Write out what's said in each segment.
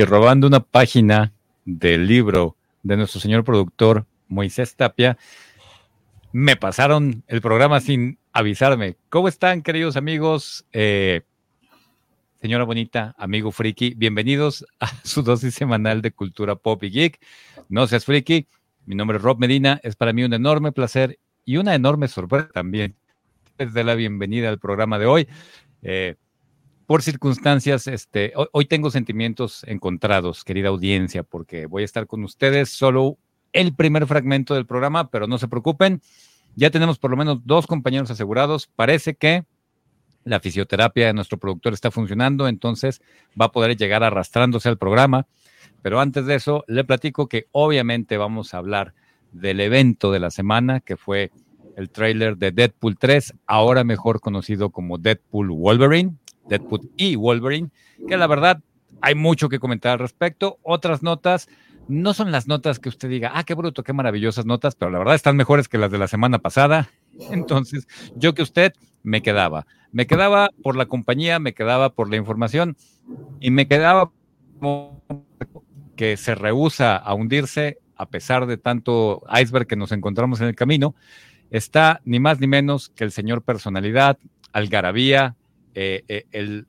y robando una página del libro de nuestro señor productor Moisés Tapia, me pasaron el programa sin avisarme. ¿Cómo están, queridos amigos? Eh, señora bonita, amigo friki, bienvenidos a su dosis semanal de cultura pop y geek. No seas friki, mi nombre es Rob Medina, es para mí un enorme placer y una enorme sorpresa también. Desde la bienvenida al programa de hoy. Eh, por circunstancias, este, hoy, tengo sentimientos encontrados, querida audiencia, porque voy a estar con ustedes solo el primer fragmento del programa, pero no se preocupen, ya tenemos por lo menos dos compañeros asegurados. Parece que la fisioterapia de nuestro productor está funcionando, entonces va a poder llegar arrastrándose al programa. Pero antes de eso, le platico que obviamente vamos a hablar del evento de la semana, que fue el tráiler de Deadpool 3, ahora mejor conocido como Deadpool Wolverine. Deadpool y Wolverine, que la verdad hay mucho que comentar al respecto. Otras notas, no son las notas que usted diga, ah, qué bruto, qué maravillosas notas, pero la verdad están mejores que las de la semana pasada. Entonces, yo que usted me quedaba. Me quedaba por la compañía, me quedaba por la información y me quedaba que se rehúsa a hundirse a pesar de tanto iceberg que nos encontramos en el camino. Está ni más ni menos que el señor personalidad, algarabía, eh, eh, el,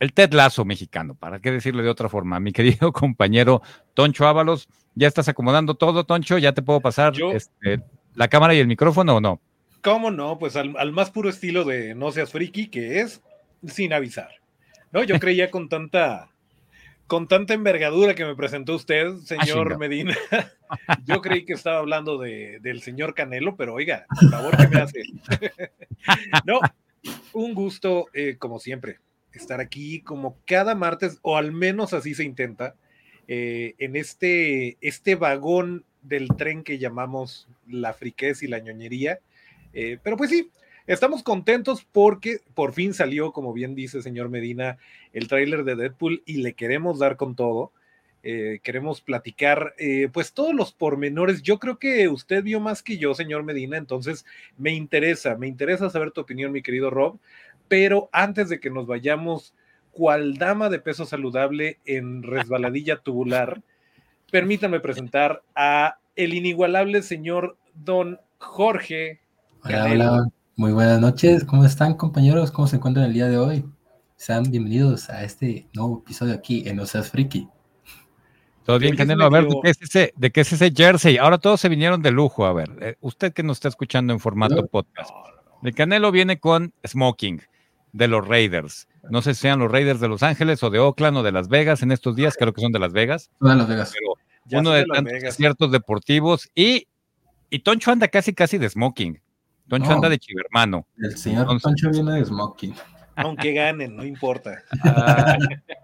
el Ted Lazo mexicano, para qué decirlo de otra forma. Mi querido compañero Toncho Ábalos, ¿ya estás acomodando todo, Toncho? ¿Ya te puedo pasar este, la cámara y el micrófono o no? ¿Cómo no? Pues al, más puro estilo de No seas friki, que es sin avisar. ¿No? Yo creía con tanta con tanta envergadura que me presentó usted, ah, señor Medina, yo creí que estaba hablando de, del señor Canelo, pero oiga, por favor, ¿qué me hace? no, un gusto, eh, como siempre, estar aquí como cada martes, o al menos así se intenta, eh, en este, este vagón del tren que llamamos la friquez y la ñoñería. Eh, pero pues sí, estamos contentos porque por fin salió, como bien dice señor Medina, el tráiler de Deadpool y le queremos dar con todo. Eh, queremos platicar eh, pues todos los pormenores. Yo creo que usted vio más que yo, señor Medina, entonces me interesa, me interesa saber tu opinión, mi querido Rob, pero antes de que nos vayamos cual dama de peso saludable en resbaladilla tubular, permítanme presentar a el inigualable señor don Jorge. Hola, hola, muy buenas noches, ¿cómo están compañeros? ¿Cómo se encuentran el día de hoy? Sean bienvenidos a este nuevo episodio aquí en Oseas Friki. Todo bien, Canelo. A ver, ¿de qué, es ese, ¿de qué es ese jersey? Ahora todos se vinieron de lujo. A ver, eh, usted que nos está escuchando en formato podcast. El Canelo viene con smoking de los Raiders. No sé si sean los Raiders de Los Ángeles o de Oakland o de Las Vegas en estos días, creo que son de Las Vegas. de Las Vegas. uno de, tantos ciertos deportivos y, y Toncho anda casi casi de smoking. Toncho anda de chivermano. El señor Toncho viene de smoking. Aunque ganen, no importa.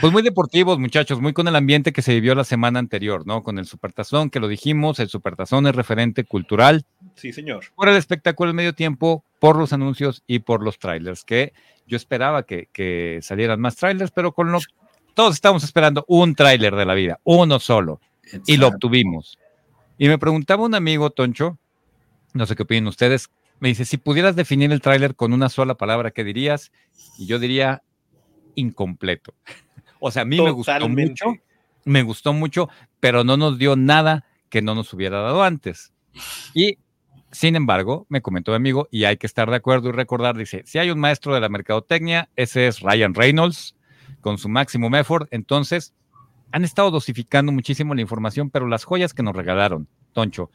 Pues muy deportivos, muchachos, muy con el ambiente que se vivió la semana anterior, ¿no? Con el Supertazón, que lo dijimos, el Supertazón es referente cultural. Sí, señor. Por el espectáculo del medio tiempo, por los anuncios y por los trailers, que yo esperaba que, salieran más trailers, pero con lo todos estamos esperando un trailer de la vida, uno solo, y lo obtuvimos. Y me preguntaba un amigo, Toncho, no sé qué opinan ustedes, me dice, si pudieras definir el tráiler con una sola palabra, ¿qué dirías? Y yo diría incompleto. O sea, a mí me gustó mucho, me gustó mucho, pero no nos dio nada que no nos hubiera dado antes. Y sin embargo, me comentó mi amigo, y hay que estar de acuerdo y recordar, dice, si hay un maestro de la mercadotecnia, ese es Ryan Reynolds, con su máximo effort. Entonces, han estado dosificando muchísimo la información, pero las joyas que nos regalaron, Toncho,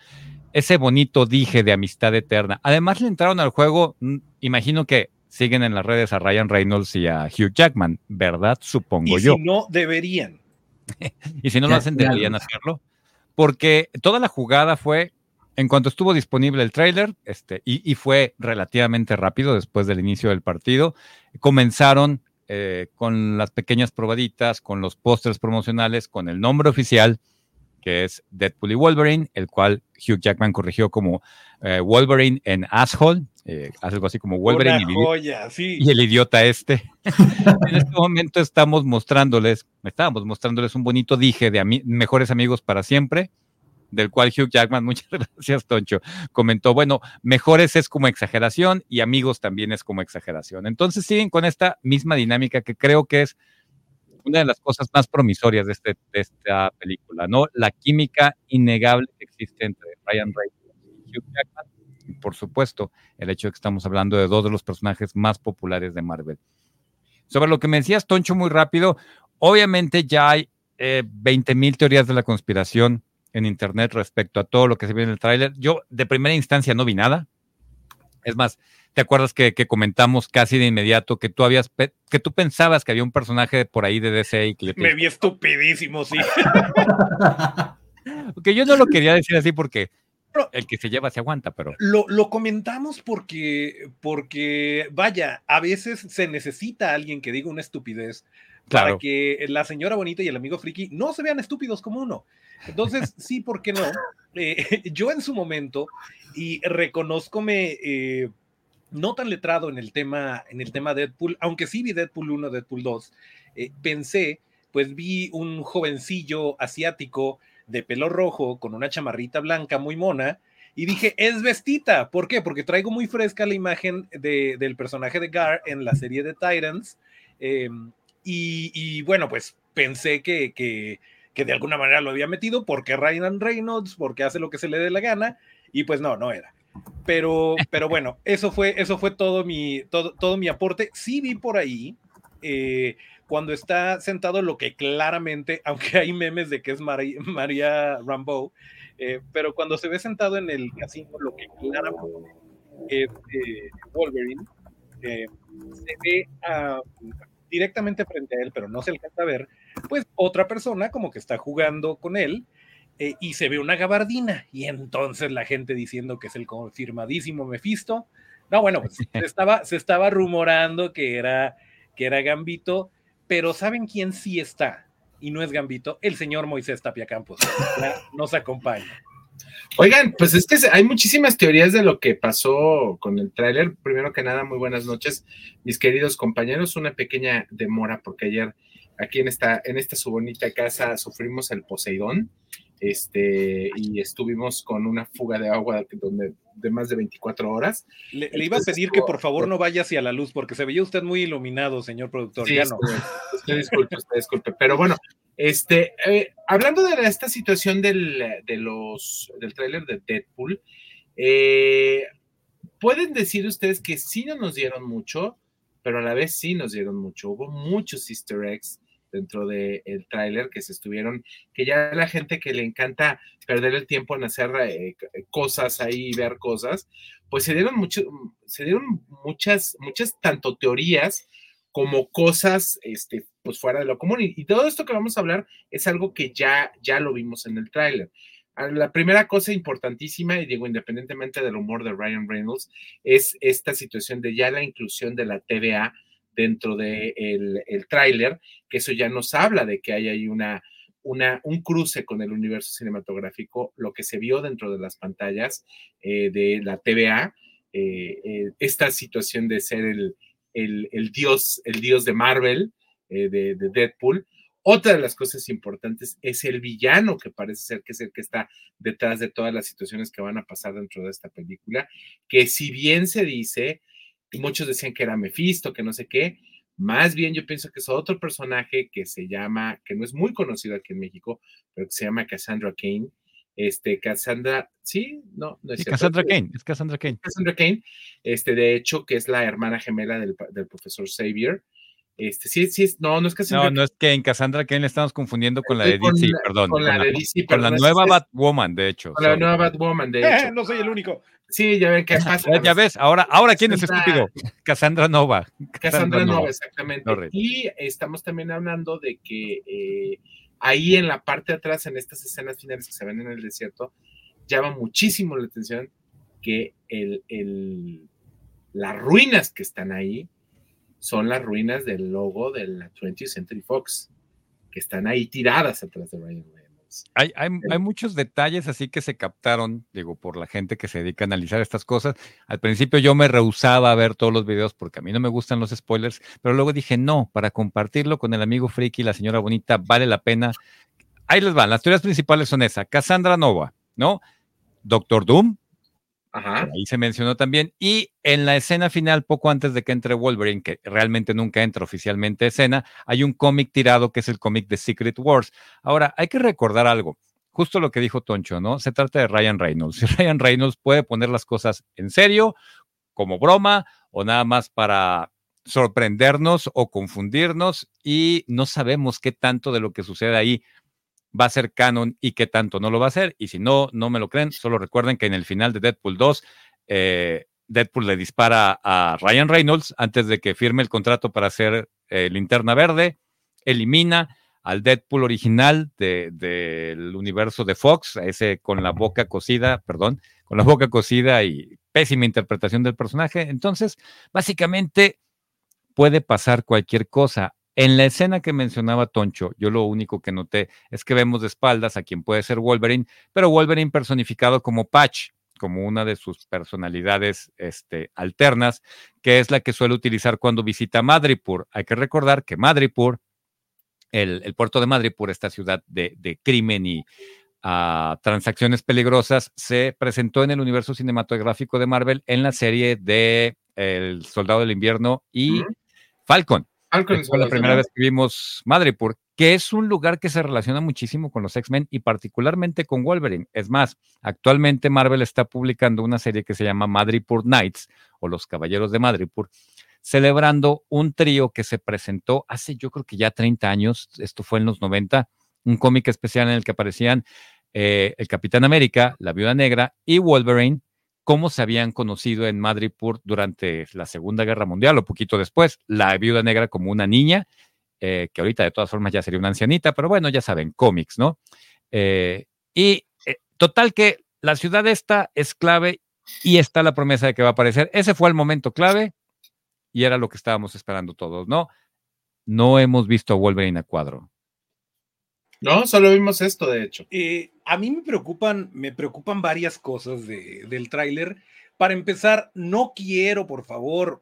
ese bonito dije de amistad eterna. Además, le entraron al juego, mm, imagino que siguen en las redes a Ryan Reynolds y a Hugh Jackman, ¿verdad? Supongo yo. Si no, deberían. y si no lo hacen, deberían hacerlo. Porque toda la jugada fue, en cuanto estuvo disponible el trailer, este, y, fue relativamente rápido después del inicio del partido, comenzaron eh, con las pequeñas probaditas, con los pósters promocionales, con el nombre oficial, que es Deadpool y Wolverine, el cual Hugh Jackman corrigió como eh, Wolverine en Asshole, eh, algo así como Wolverine y, el idiota este. en este momento estamos mostrándoles, estábamos mostrándoles un bonito dije de mejores amigos para siempre, del cual Hugh Jackman, muchas gracias Toncho, comentó, bueno, mejores es como exageración y amigos también es como exageración. Entonces siguen con esta misma dinámica que creo que es una de las cosas más promisorias de, este, de esta película, ¿no? La química innegable que existe entre Ryan Reynolds y Hugh Jackman, y por supuesto, el hecho de que estamos hablando de dos de los personajes más populares de Marvel. Sobre lo que me decías, Toncho, muy rápido, obviamente ya hay eh, 20 mil teorías de la conspiración en internet respecto a todo lo que se ve en el tráiler. Yo de primera instancia no vi nada. Es más, ¿te acuerdas que, comentamos casi de inmediato que tú habías que tú pensabas que había un personaje por ahí de DC y que Me vi estupidísimo, sí. porque yo no lo quería decir así porque el que se lleva se aguanta, pero. Lo, lo, comentamos porque, porque, vaya, a veces se necesita alguien que diga una estupidez para que la señora bonita y el amigo friki no se vean estúpidos como uno. Entonces, sí, ¿por qué no? Eh, yo en su momento, y reconozcome eh, no tan letrado en el tema, en el tema Deadpool, aunque sí vi Deadpool 1, Deadpool 2, eh, pensé, pues vi un jovencillo asiático de pelo rojo con una chamarrita blanca muy mona, y dije, es vestita. ¿Por qué? Porque traigo muy fresca la imagen de, del personaje de Gar en la serie de Titans. Em, y, bueno, pues pensé que, que, que, de alguna manera lo había metido porque Ryan Reynolds, porque hace lo que se le dé la gana, y pues no, no era. Pero, pero bueno, eso fue, eso fue todo mi, todo, todo mi aporte. Sí vi por ahí, eh, cuando está sentado, lo que claramente, aunque hay memes de que es María, María Rambo, eh, pero cuando se ve sentado en el casino, lo que claramente es eh, Wolverine, se ve directamente frente a él, pero no se alcanza a ver, pues otra persona como que está jugando con él eh, y se ve una gabardina y entonces la gente diciendo que es el confirmadísimo Mephisto. No, bueno, pues se estaba, se estaba rumorando que era, que era Gambito, pero ¿saben quién sí está? Y no es Gambito, el señor Moisés Tapia Campos. nos acompaña. Oigan, pues es que hay muchísimas teorías de lo que pasó con el tráiler. Primero que nada, muy buenas noches, mis queridos compañeros. Una pequeña demora porque ayer aquí en esta, en esta su bonita casa sufrimos el Poseidón este, y estuvimos con una fuga de agua donde, de más de 24 horas. Le, iba a pedir que por favor no vaya hacia la luz, porque se veía usted muy iluminado, señor productor. ya no. Usted disculpe, usted disculpe. Pero bueno, este, eh, hablando de esta situación del, de los, del tráiler de Deadpool, eh, pueden decir ustedes que sí no nos dieron mucho, pero a la vez sí nos dieron mucho. Hubo muchos easter eggs dentro del el tráiler que se estuvieron, que ya la gente que le encanta perder el tiempo en hacer eh, cosas ahí, ver cosas, pues se dieron, mucho, se dieron muchas, muchas tanto teorías como cosas este, pues fuera de lo común. Y, todo esto que vamos a hablar es algo que ya, ya lo vimos en el tráiler. Ah, la primera cosa importantísima, y digo independientemente del humor de Ryan Reynolds, es esta situación de ya la inclusión de la TVA dentro del de el tráiler, que eso ya nos habla de que hay ahí una, una, un cruce con el universo cinematográfico, lo que se vio dentro de las pantallas eh, de la TVA, eh, eh, esta situación de ser el, el, el, dios, el dios de Marvel, de, de, Deadpool. Otra de las cosas importantes es el villano, que parece ser que es el que está detrás de todas las situaciones que van a pasar dentro de esta película, que si bien se dice muchos decían que era Mephisto, que no sé qué. Más bien yo pienso que es otro personaje que se llama, que no es muy conocido aquí en México, pero que se llama Cassandra Kane. Este, Cassandra, sí, no, no es Cassandra Kane, es Cassandra Kane. Cassandra Kane, este, de hecho, que es la hermana gemela del, del profesor Xavier. Este, sí, sí, no, no es Cassandra. No, no es que en Cassandra Kane le estamos confundiendo con la de DC, perdón. Con la, de DC, Con la nueva Batwoman, de hecho. Con la nueva Batwoman, de hecho. no soy el único. Sí, ya ven qué pasa. Ya, ves, ahora, ahora quién es estúpido. Cassandra Nova. Cassandra, Nova, exactamente. Y estamos también hablando de que eh, ahí en la parte de atrás, en estas escenas finales que se ven en el desierto, llama muchísimo la atención que el, el, las ruinas que están ahí son las ruinas del logo de la 20th Century Fox, que están ahí tiradas atrás de Ryan hay, hay, muchos detalles así que se captaron, digo, por la gente que se dedica a analizar estas cosas. Al principio yo me rehusaba a ver todos los videos porque a mí no me gustan los spoilers, pero luego dije, no, para compartirlo con el amigo Friki y la señora Bonita vale la pena. Ahí les van, las teorías principales son esas, Cassandra Nova, ¿no? Doctor Doom, Ahí se mencionó también. Y en la escena final, poco antes de que entre Wolverine, que realmente nunca entra oficialmente a escena, hay un cómic tirado que es el cómic de Secret Wars. Ahora, hay que recordar algo. Justo lo que dijo Toncho, ¿no? Se trata de Ryan Reynolds. Y Ryan Reynolds puede poner las cosas en serio, como broma, o nada más para sorprendernos o confundirnos y no sabemos qué tanto de lo que sucede ahí va a ser canon y qué tanto no lo va a ser. Y si no, no me lo creen, solo recuerden que en el final de Deadpool 2, eh, Deadpool le dispara a Ryan Reynolds antes de que firme el contrato para hacer eh, linterna verde, elimina al Deadpool original del universo de Fox, ese con la boca cocida, perdón, con la boca cocida y pésima interpretación del personaje. Entonces, básicamente puede pasar cualquier cosa. En la escena que mencionaba Toncho, yo lo único que noté es que vemos de espaldas a quien puede ser Wolverine, pero Wolverine personificado como Patch, como una de sus personalidades este, alternas, que es la que suele utilizar cuando visita Madripur. Hay que recordar que Madripur, el, puerto de Madripur, esta ciudad de, crimen y ah, transacciones peligrosas, se presentó en el universo cinematográfico de Marvel en la serie de El Soldado del Invierno y Falcon fue la primera vez que vimos Madripoor, que es un lugar que se relaciona muchísimo con los X-Men y particularmente con Wolverine. Es más, actualmente Marvel está publicando una serie que se llama Madripoor Knights o Los Caballeros de Madripoor, celebrando un trío que se presentó hace yo creo que ya 30 años, esto fue en los 90, un cómic especial en el que aparecían eh, el Capitán América, la Viuda Negra y Wolverine cómo se habían conocido en Madripoor durante la Segunda Guerra Mundial o poquito después. La viuda negra como una niña, eh, que ahorita de todas formas ya sería una ancianita, pero bueno, ya saben, cómics, ¿no? Eh, y eh, total que la ciudad esta es clave y está la promesa de que va a aparecer. Ese fue el momento clave y era lo que estábamos esperando todos, ¿no? No hemos visto a Wolverine a cuadro. No, solo vimos esto, de hecho. Eh, a mí me preocupan, me preocupan varias cosas del tráiler. Para empezar, no quiero, por favor,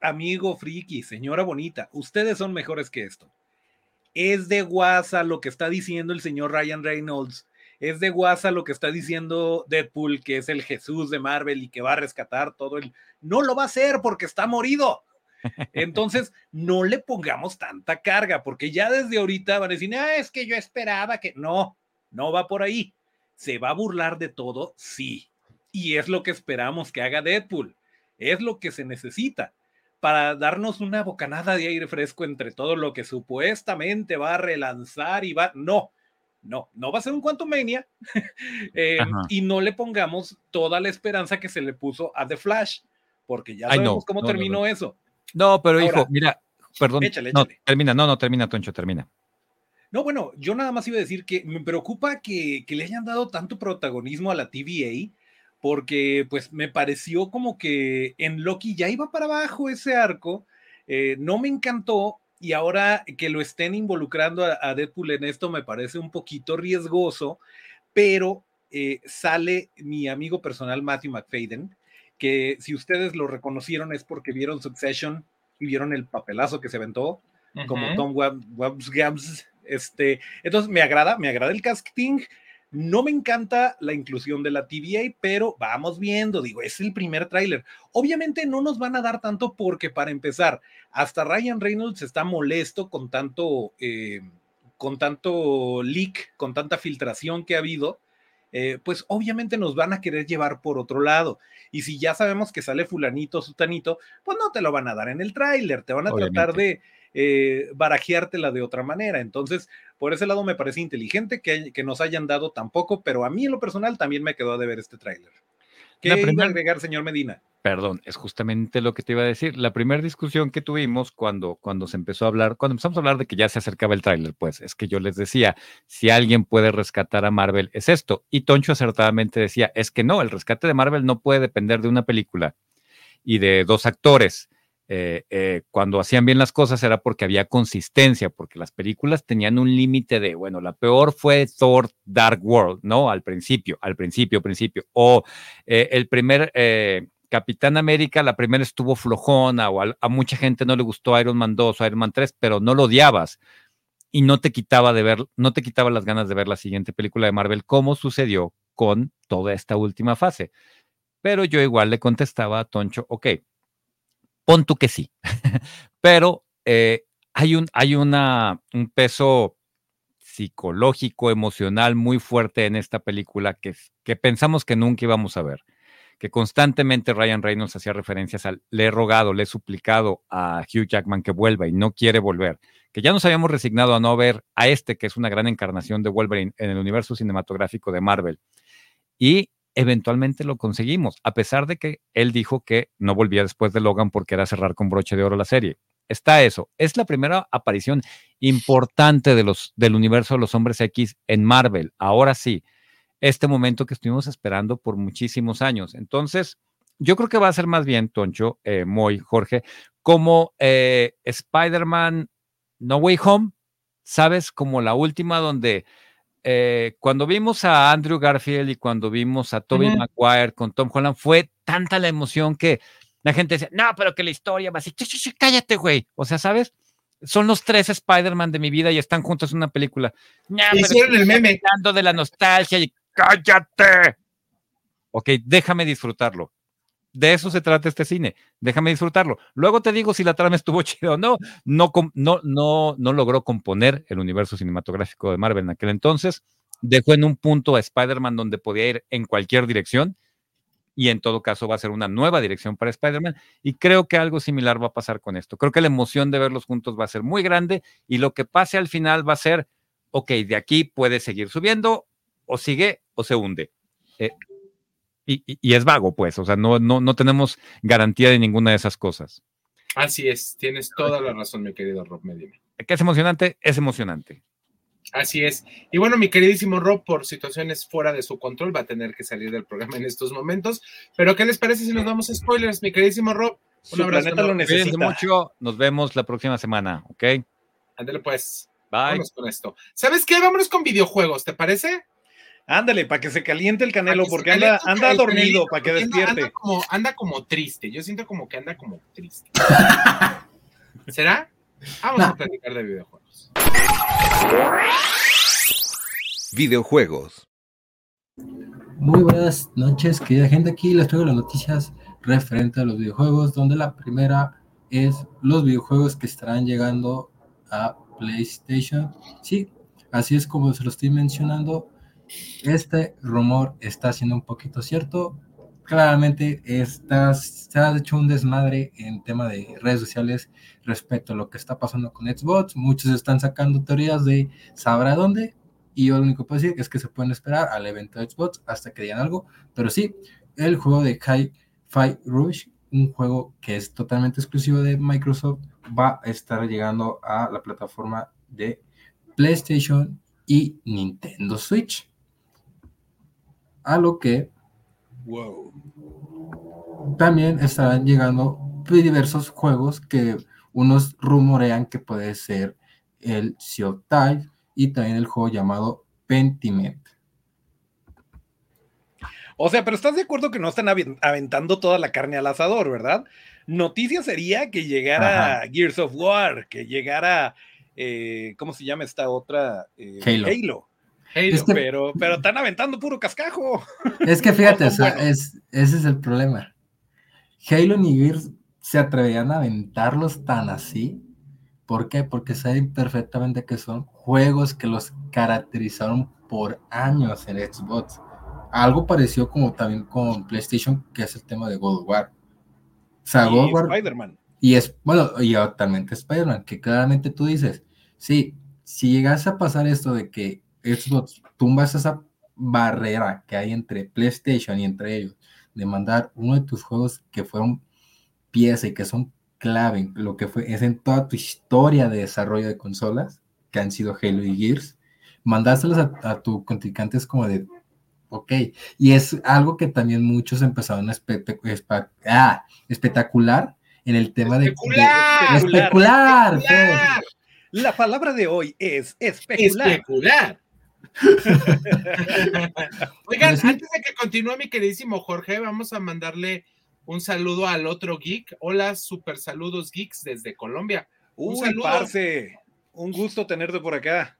amigo friki, señora bonita, ustedes son mejores que esto. Es de guasa lo que está diciendo el señor Ryan Reynolds. Es de guasa lo que está diciendo Deadpool, que es el Jesús de Marvel y que va a rescatar todo el... No lo va a hacer porque está morido. Entonces, no le pongamos tanta carga, porque ya desde ahorita van a decir, ah, es que yo esperaba que no, no va por ahí. ¿Se va a burlar de todo? Sí. Y es lo que esperamos que haga Deadpool. Es lo que se necesita para darnos una bocanada de aire fresco entre todo lo que supuestamente va a relanzar y va. No, no, no va a ser un Quantum Mania. Eh, y no le pongamos toda la esperanza que se le puso a The Flash, porque ya sabemos cómo terminó eso. No, pero hijo, mira, perdón. No, termina, no, no, termina, Toncho, termina. No, bueno, yo nada más iba a decir que me preocupa que, le hayan dado tanto protagonismo a la TVA, porque pues me pareció como que en Loki ya iba para abajo ese arco, eh, no me encantó y ahora que lo estén involucrando a, Deadpool en esto me parece un poquito riesgoso, pero eh, sale mi amigo personal Matthew McFadden, que si ustedes lo reconocieron es porque vieron Succession y vieron el papelazo que se aventó, como Tom Gams. Este, entonces me agrada, me agrada el casting. No me encanta la inclusión de la TVA, pero vamos viendo, digo, es el primer tráiler. Obviamente no nos van a dar tanto porque para empezar, hasta Ryan Reynolds está molesto con tanto, eh, con tanto leak, con tanta filtración que ha habido eh, pues obviamente nos van a querer llevar por otro lado. Y si ya sabemos que sale fulanito, sutanito, pues no te lo van a dar en el tráiler, te van a tratar de eh, barajeártela de otra manera. Entonces, por ese lado me parece inteligente que, que, nos hayan dado tampoco, pero a mí en lo personal también me quedó de ver este tráiler. ¿Qué iba a agregar, señor Medina? Perdón, es justamente lo que te iba a decir. La primera discusión que tuvimos cuando, cuando se empezó a hablar, cuando empezamos a hablar de que ya se acercaba el tráiler, pues es que yo les decía, si alguien puede rescatar a Marvel es esto. Y Toncho acertadamente decía, es que no, el rescate de Marvel no puede depender de una película y de dos actores. Eh, eh, cuando hacían bien las cosas era porque había consistencia, porque las películas tenían un límite de, bueno, la peor fue Thor Dark World, ¿no? Al principio, al principio, principio. O eh, el primer Capitán América, la primera estuvo flojona o a, mucha gente no le gustó Iron Man 2 o Iron Man 3, pero no lo odiabas y no te quitaba de ver, no te quitaba las ganas de ver la siguiente película de Marvel, como sucedió con toda esta última fase. Pero yo igual le contestaba a Toncho, ok, pon tú que sí, pero eh, hay, un, hay una, un peso psicológico, emocional muy fuerte en esta película que, que pensamos que nunca íbamos a ver que constantemente Ryan Reynolds hacía referencias al le he rogado, le he suplicado a Hugh Jackman que vuelva y no quiere volver, que ya nos habíamos resignado a no ver a este que es una gran encarnación de Wolverine en el universo cinematográfico de Marvel. Y eventualmente lo conseguimos, a pesar de que él dijo que no volvía después de Logan porque era cerrar con broche de oro la serie. Está eso. Es la primera aparición importante de los, del universo de los hombres X en Marvel. Ahora sí, este momento que estuvimos esperando por muchísimos años. Entonces, yo creo que va a ser más bien, Toncho, eh, Moy, Jorge, como eh, Spider-Man No Way Home, ¿sabes? Como la última donde eh, cuando vimos a Andrew Garfield y cuando vimos a Tobey Maguire con Tom Holland, fue tanta la emoción que la gente decía, no, pero que la historia va así, cállate, güey. O sea, ¿sabes? son los tres Spider-Man de mi vida y están juntos en una película. Hicieron el meme. Hablando de la nostalgia y cállate. Ok, déjame disfrutarlo. De eso se trata este cine. Déjame disfrutarlo. Luego te digo si la trama estuvo chida o no. No, no, no, logró componer el universo cinematográfico de Marvel en aquel entonces. Dejó en un punto a Spider-Man donde podía ir en cualquier dirección. Y en todo caso va a ser una nueva dirección para Spider-Man. Y creo que algo similar va a pasar con esto. Creo que la emoción de verlos juntos va a ser muy grande. Y lo que pase al final va a ser, ok, de aquí puede seguir subiendo o sigue o se hunde. Eh, y, es vago, pues, o sea, no, no, no tenemos garantía de ninguna de esas cosas. Así es, tienes toda la razón, mi querido Rob Medina. ¿Qué es emocionante? Es emocionante. Así es. Y bueno, mi queridísimo Rob, por situaciones fuera de su control, va a tener que salir del programa en estos momentos. Pero, ¿qué les parece si nos damos spoilers, mi queridísimo Rob? Un abrazo. lo necesita. mucho. Nos vemos la próxima semana, ¿ok? Ándale, pues. Bye. Vámonos con esto. ¿Sabes qué? Vámonos con videojuegos, ¿te parece? Ándale, para que se caliente el canelo, porque anda, anda dormido, para que despierte. Anda como, anda como triste, yo siento como que anda como triste. ¿Será? Vamos a platicar de videojuegos. Videojuegos. Muy buenas noches, querida gente. Aquí les traigo las noticias referente a los videojuegos, donde la primera es los videojuegos que estarán llegando a PlayStation. Sí, así es como se lo estoy mencionando este rumor está siendo un poquito cierto. Claramente está, se ha hecho un desmadre en tema de redes sociales respecto a lo que está pasando con Xbox. Muchos están sacando teorías de sabrá dónde. Y yo lo único que puedo decir es que se pueden esperar al evento de Xbox hasta que digan algo. Pero sí, el juego de Hi-Fi Rush, un juego que es totalmente exclusivo de Microsoft, va a estar llegando a la plataforma de PlayStation y Nintendo Switch a lo que también estarán llegando diversos juegos que unos rumorean que puede ser el Sea of y también el juego llamado Pentiment. O sea, pero estás de acuerdo que no están aventando toda la carne al asador, ¿verdad? Noticia sería que llegara Gears of War, que llegara, eh, ¿cómo se llama esta otra? Eh, Halo pero, pero están aventando puro cascajo. Es que fíjate, ese es el problema. Halo ni Gears se atreverían a aventarlos tan así. ¿Por qué? Porque saben perfectamente que son juegos que los caracterizaron por años en Xbox. Algo parecido como también con PlayStation, que es el tema de God of War. O sea, God of War. Spider-Man. Y es, bueno, y actualmente Spider-Man, que claramente tú dices, sí, si llegase a pasar esto de que Xbox tumbas esa barrera que hay entre PlayStation y entre ellos de mandar uno de tus juegos que fueron pieza y que son clave, lo que fue, es en toda tu historia de desarrollo de consolas, que han sido Halo y Gears, mandárselos a, a tu contrincante es como de, ok, y es algo que también muchos empezaron a ah, espectacular en el tema de, especular. La palabra de hoy es especular. especular. Oigan, antes de que continúe mi queridísimo Jorge, vamos a mandarle un saludo al otro geek. Hola, super saludos geeks desde Colombia. Un saludo. un gusto tenerte por acá.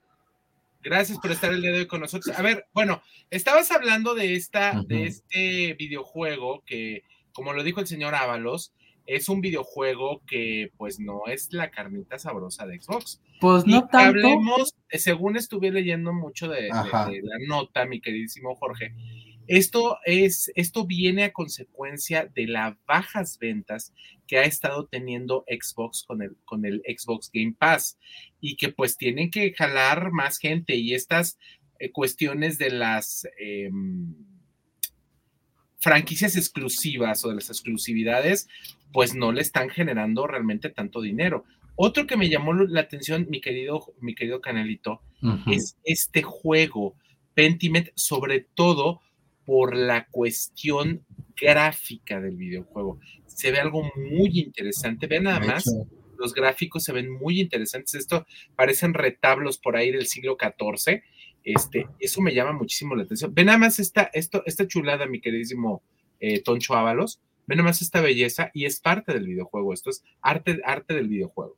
Gracias por estar el día de hoy con nosotros. A ver, bueno, estabas hablando de esta, de este videojuego que, como lo dijo el señor Ábalos, es un videojuego que pues no es la carnita sabrosa de Xbox. Pues no tanto. Hablemos, según estuve leyendo mucho de, la nota, mi queridísimo Jorge, esto es, esto viene a consecuencia de las bajas ventas que ha estado teniendo Xbox con el, con el Xbox Game Pass y que pues tienen que jalar más gente y estas eh, cuestiones de las em, franquicias exclusivas o de las exclusividades pues no le están generando realmente tanto dinero. Otro que me llamó la atención, mi querido, mi querido Canelito, es este juego, Pentiment, sobre todo por la cuestión gráfica del videojuego. Se ve algo muy interesante. Vean nada más, los gráficos se ven muy interesantes. Esto parecen retablos por ahí del siglo XIV. Este, eso me llama muchísimo la atención. Ven nada más esta, esto, esta chulada, mi queridísimo eh, Toncho Ábalos. Ven nada más esta belleza y es parte del videojuego. Esto es arte, arte del videojuego.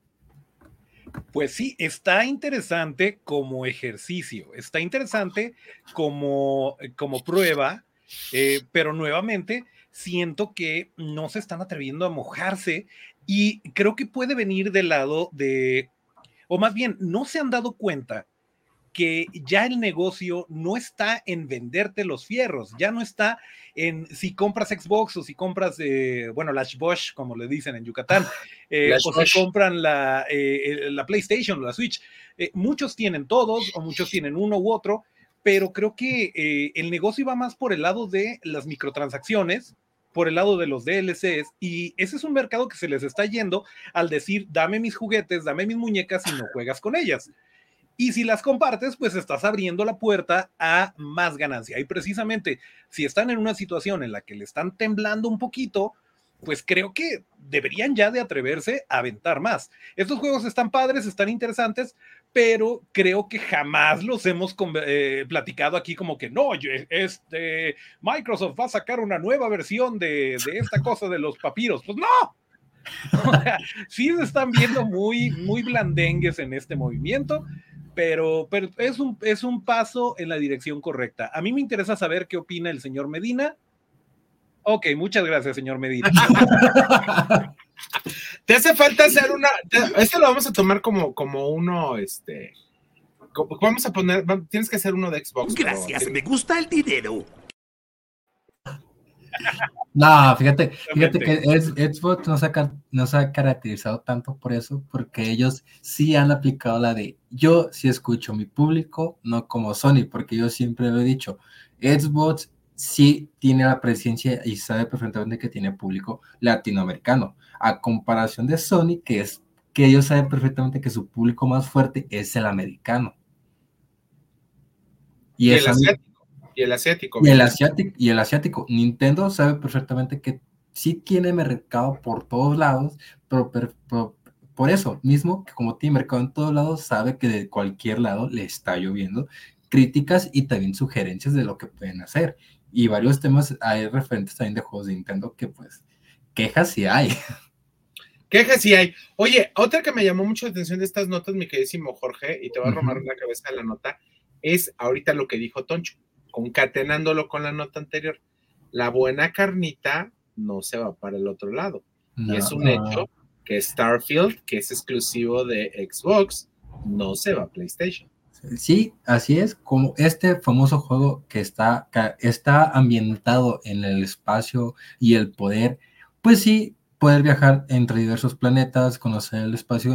Pues sí, está interesante como ejercicio, está interesante como, como prueba, eh, pero nuevamente siento que no se están atreviendo a mojarse y creo que puede venir del lado de, o más bien, no se han dado cuenta que ya el negocio no está en venderte los fierros, ya no está en si compras Xbox o si compras, eh, bueno, la Bosch, como le dicen en Yucatán, eh, o si compran la, eh, la PlayStation o la Switch. muchos tienen todos o muchos tienen uno u otro, pero creo que el negocio va más por el lado de las microtransacciones, por el lado de los DLCs y ese es un mercado que se les está yendo al decir, dame mis juguetes, dame mis muñecas y no juegas con ellas. Y si las compartes, pues estás abriendo la puerta a más ganancia. Y precisamente, si están en una situación en la que le están temblando un poquito, pues creo que deberían ya de atreverse a aventar más. Estos juegos están padres, están interesantes, pero creo que jamás los hemos eh, platicado aquí como que no, este, Microsoft va a sacar una nueva versión de, de esta cosa de los papiros. Pues no, sí se están viendo muy, muy blandengues en este movimiento pero, pero es, un, es un paso en la dirección correcta. A mí me interesa saber qué opina el señor Medina. Ok, muchas gracias, señor Medina. Te hace falta hacer una. esto lo vamos a tomar como, como uno, este. Vamos a poner. Tienes que hacer uno de Xbox. Gracias, me gusta el dinero. No, fíjate, fíjate que Xbox no se, ha, no se ha caracterizado tanto por eso, porque ellos sí han aplicado la de yo sí escucho mi público, no como Sony, porque yo siempre lo he dicho, Xbox sí tiene la presencia y sabe perfectamente que tiene público latinoamericano, a comparación de Sony, que es que ellos saben perfectamente que su público más fuerte es el americano. Y, el y el asiático. Y el asiático, y el asiático. Nintendo sabe perfectamente que sí tiene mercado por todos lados, pero, por eso mismo, que como tiene mercado en todos lados, sabe que de cualquier lado le está lloviendo críticas y también sugerencias de lo que pueden hacer. Y varios temas hay referentes también de juegos de Nintendo que pues quejas sí hay. Quejas sí hay. Oye, otra que me llamó mucho la atención de estas notas, mi queridísimo Jorge, y te va a romar la cabeza la nota, es ahorita lo que dijo Toncho concatenándolo con la nota anterior, la buena carnita no se va para el otro lado. y es un hecho que Starfield, que es exclusivo de Xbox, no se va a PlayStation. Sí, así es, como este famoso juego que está, está ambientado en el espacio y el poder, pues sí, poder viajar entre diversos planetas, conocer el espacio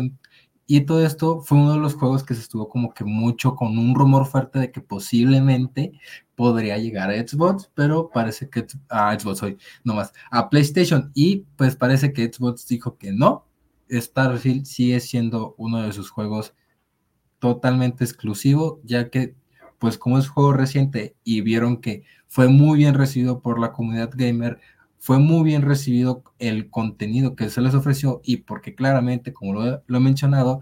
y todo esto fue uno de los juegos que se estuvo como que mucho con un rumor fuerte de que posiblemente podría llegar a Xbox, pero parece que a Xbox hoy, más a PlayStation. Y pues parece que Xbox dijo que no. Starfield sigue siendo uno de sus juegos totalmente exclusivo, ya que pues como es juego reciente y vieron que fue muy bien recibido por la comunidad gamer, fue muy bien recibido el contenido que se les ofreció y porque claramente, como lo, he mencionado,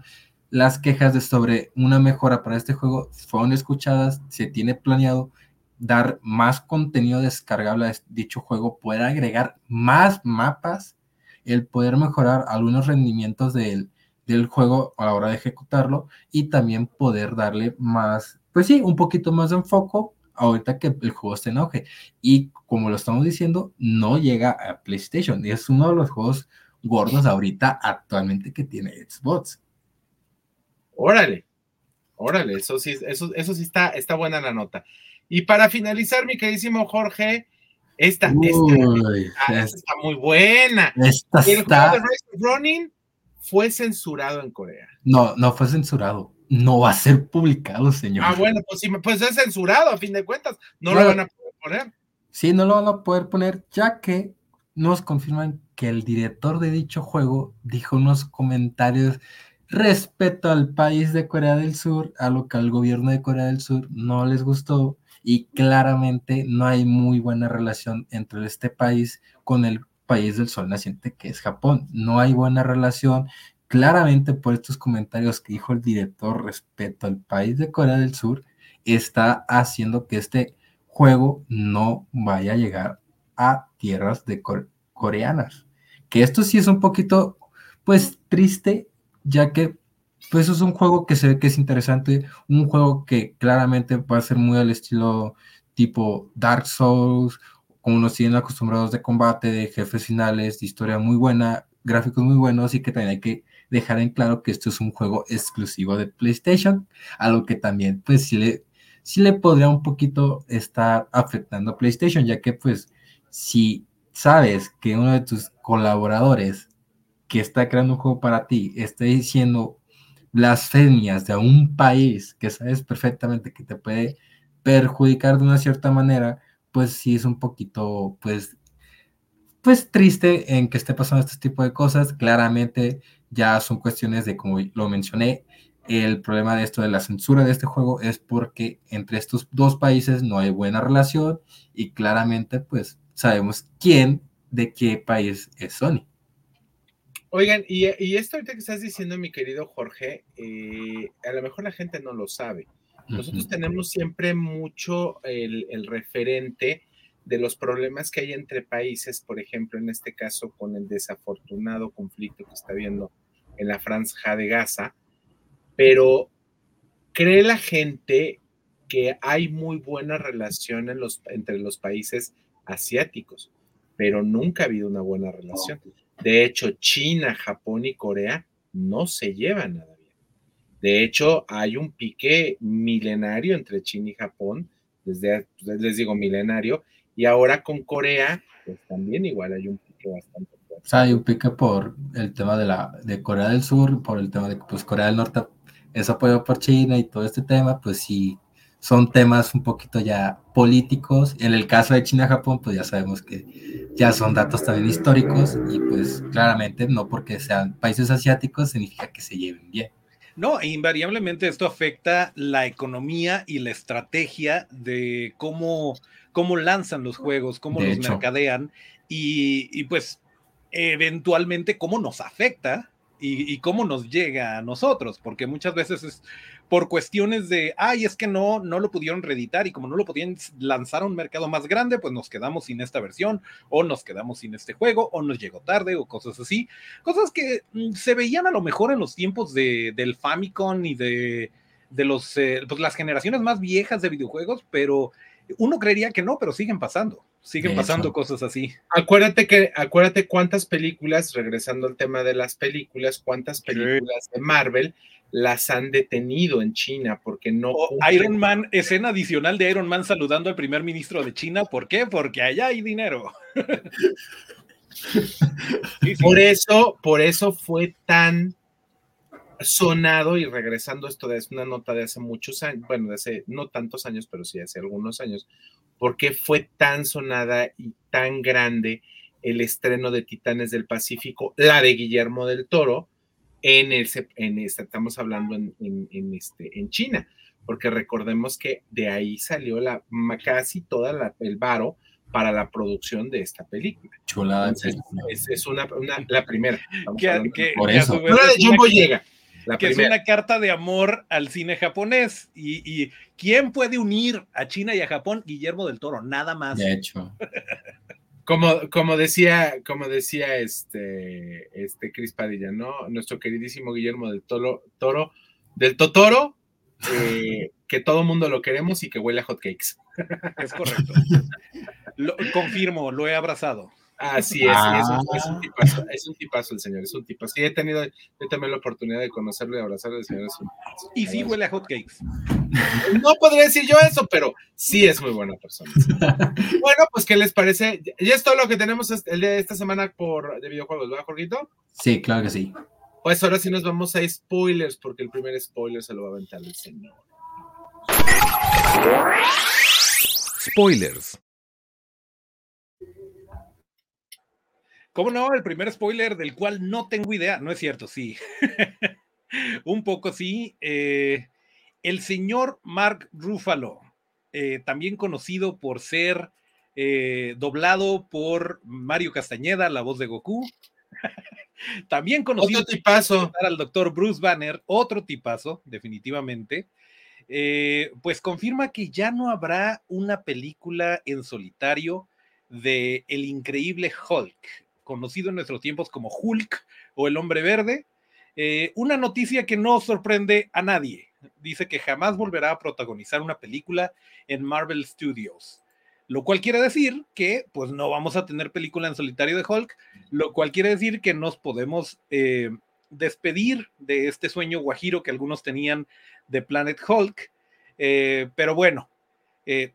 las quejas de sobre una mejora para este juego fueron escuchadas, se tiene planeado dar más contenido descargable a dicho juego, poder agregar más mapas, el poder mejorar algunos rendimientos del, del juego a la hora de ejecutarlo y también poder darle más pues sí, un poquito más de enfoco ahorita que el juego está en auge. Y como lo estamos diciendo, no llega a PlayStation. Y es uno de los juegos gordos ahorita actualmente que tiene Xbox. Órale, órale, eso sí, eso, eso sí está, está buena la nota. Y para finalizar, mi queridísimo Jorge, esta, esta, está muy buena. Esta el está... juego de Rise of Running fue censurado en Corea. No, no fue censurado. No va a ser publicado, señor. Ah, bueno, pues sí, pues es censurado a fin de cuentas. No lo van a poder poner. Sí, no lo van a poder poner, ya que nos confirman que el director de dicho juego dijo unos comentarios respecto al país de Corea del Sur, a lo que al gobierno de Corea del Sur no les gustó y claramente no hay muy buena relación entre este país con el país del sol naciente que es Japón. No hay buena relación. Claramente por estos comentarios que dijo el director respecto al país de Corea del Sur, está haciendo que este juego no vaya a llegar a tierras coreanas. Que esto sí es un poquito, pues, triste, ya que pues es un juego que se ve que es interesante, un juego que claramente va a ser muy al estilo tipo Dark Souls, como nos tienen acostumbrados de combate, de jefes finales, de historia muy buena, gráficos muy buenos y que también hay que dejar en claro que esto es un juego exclusivo de PlayStation, algo que también pues sí le, sí le podría un poquito estar afectando a PlayStation, ya que pues si sabes que uno de tus colaboradores que está creando un juego para ti está diciendo blasfemias de un país que sabes perfectamente que te puede perjudicar de una cierta manera, pues sí es un poquito, pues, pues triste en que esté pasando este tipo de cosas. Claramente ya son cuestiones de, como lo mencioné, el problema de esto de la censura de este juego es porque entre estos dos países no hay buena relación y claramente pues sabemos quién de qué país es Sony. Oigan, y, esto ahorita que estás diciendo, mi querido Jorge, eh, a lo mejor la gente no lo sabe. Nosotros tenemos siempre mucho el, referente de los problemas que hay entre países, por ejemplo, en este caso con el desafortunado conflicto que está habiendo en la franja de Gaza, pero cree la gente que hay muy buena relación entre los países asiáticos, pero nunca ha habido una buena relación. De hecho, China, Japón y Corea no se llevan nada bien. De hecho, hay un pique milenario entre China y Japón, desde, les digo milenario, y ahora con Corea, pues también igual hay un pique bastante fuerte. O sea, hay un pique por el tema de, la, de Corea del Sur, por el tema de pues, Corea del Norte es apoyado por China y todo este tema, pues sí, son temas un poquito ya políticos. En el caso de China-Japón, pues ya sabemos que ya son datos también históricos y pues claramente no porque sean países asiáticos significa que se lleven bien. No, invariablemente esto afecta la economía y la estrategia de cómo, cómo lanzan los juegos, cómo los mercadean y, y, pues eventualmente cómo nos afecta y, y, cómo nos llega a nosotros, porque muchas veces es por cuestiones de, ay, es que no, no lo pudieron reeditar y como no lo podían lanzar a un mercado más grande, pues nos quedamos sin esta versión o nos quedamos sin este juego o nos llegó tarde o cosas así. Cosas que mm, se veían a lo mejor en los tiempos de, del Famicom y de, de los, eh, pues las generaciones más viejas de videojuegos, pero uno creería que no, pero siguen pasando, siguen pasando cosas así. Acuérdate que, acuérdate cuántas películas, regresando al tema de las películas, cuántas películas de Marvel las han detenido en China porque no. Iron Man, escena adicional de Iron Man saludando al primer ministro de China. ¿Por qué? Porque allá hay dinero. Por eso, por eso fue tan sonado y regresando esto de una nota de hace muchos años, bueno, de hace no tantos años, pero sí hace algunos años, porque fue tan sonada y tan grande el estreno de Titanes del Pacífico, la de Guillermo del Toro, en, el, en estamos hablando en, este, en China, porque recordemos que de ahí salió la, casi toda el varo para la producción de esta película. Chulada. es, una, la primera. Que, Por eso. de Jumbo llega. que es una carta de amor al cine japonés. Y, y, ¿quién puede unir a China y a Japón? Guillermo del Toro, nada más. De hecho. Como, como decía, como decía este, este Cris Padilla, ¿no? Nuestro queridísimo Guillermo del Toro, Toro, del Totoro, eh, que todo el mundo lo queremos y que huele a hotcakes. Es correcto. Lo, confirmo, lo he abrazado. Así es, es, un, es, un tipazo, es, un, tipazo, el señor, es un tipazo. Sí, he tenido he también la oportunidad de conocerlo y abrazarlo, el señor es un Y sí huele a hotcakes. No podría decir yo eso, pero sí es muy buena persona. bueno, pues, ¿qué les parece? Y es todo lo que tenemos el día de esta semana por de videojuegos, ¿verdad, Jorgito? Sí, claro que sí. Pues ahora sí nos vamos a spoilers, porque el primer spoiler se lo va a aventar el señor. Spoilers. ¿Cómo no? El primer spoiler del cual no tengo idea. No es cierto, sí. Un poco sí. Eh, el señor Mark Ruffalo, eh, también conocido por ser eh, doblado por Mario Castañeda, la voz de Goku. también conocido otro tipazo. al doctor Bruce Banner, otro tipazo, definitivamente. Pues confirma que ya no habrá una película en solitario de El Increíble Hulk, conocido en nuestros tiempos como Hulk o el Hombre Verde. Eh, una noticia que no sorprende a nadie. Dice que jamás volverá a protagonizar una película en Marvel Studios. Lo cual quiere decir que pues no vamos a tener película en solitario de Hulk, lo cual quiere decir que nos podemos eh, despedir de este sueño guajiro que algunos tenían de Planet Hulk. Eh, pero bueno, eh,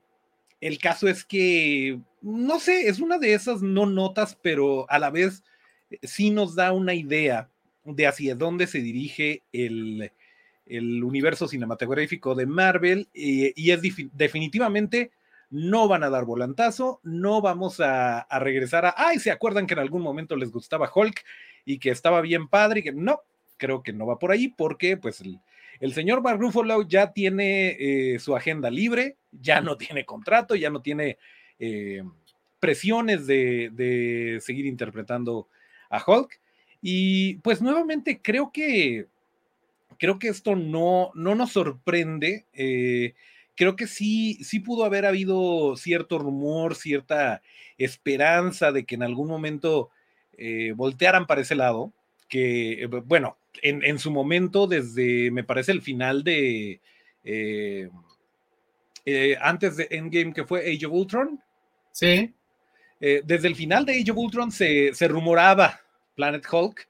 el caso es que, no sé, es una de esas no notas, pero a la vez eh, sí nos da una idea de hacia dónde se dirige el, el universo cinematográfico de Marvel y es definitivamente no van a dar volantazo, no vamos a, a, regresar a, ay, se acuerdan que en algún momento les gustaba Hulk y que estaba bien padre y que no, creo que no va por ahí porque pues el, el señor Mark Ruffalo ya tiene eh, su agenda libre, ya no tiene contrato, ya no tiene eh, presiones de, seguir interpretando a Hulk. Y pues nuevamente creo que creo que esto no, no nos sorprende. Eh, creo que sí, sí pudo haber habido cierto rumor, cierta esperanza de que en algún momento voltearan para ese lado. Que, bueno, en, en, su momento, desde me parece el final de. Eh, eh, antes de Endgame, que fue Age of Ultron. Sí. Eh, desde el final de Age of Ultron se, se, rumoraba Planet Hulk,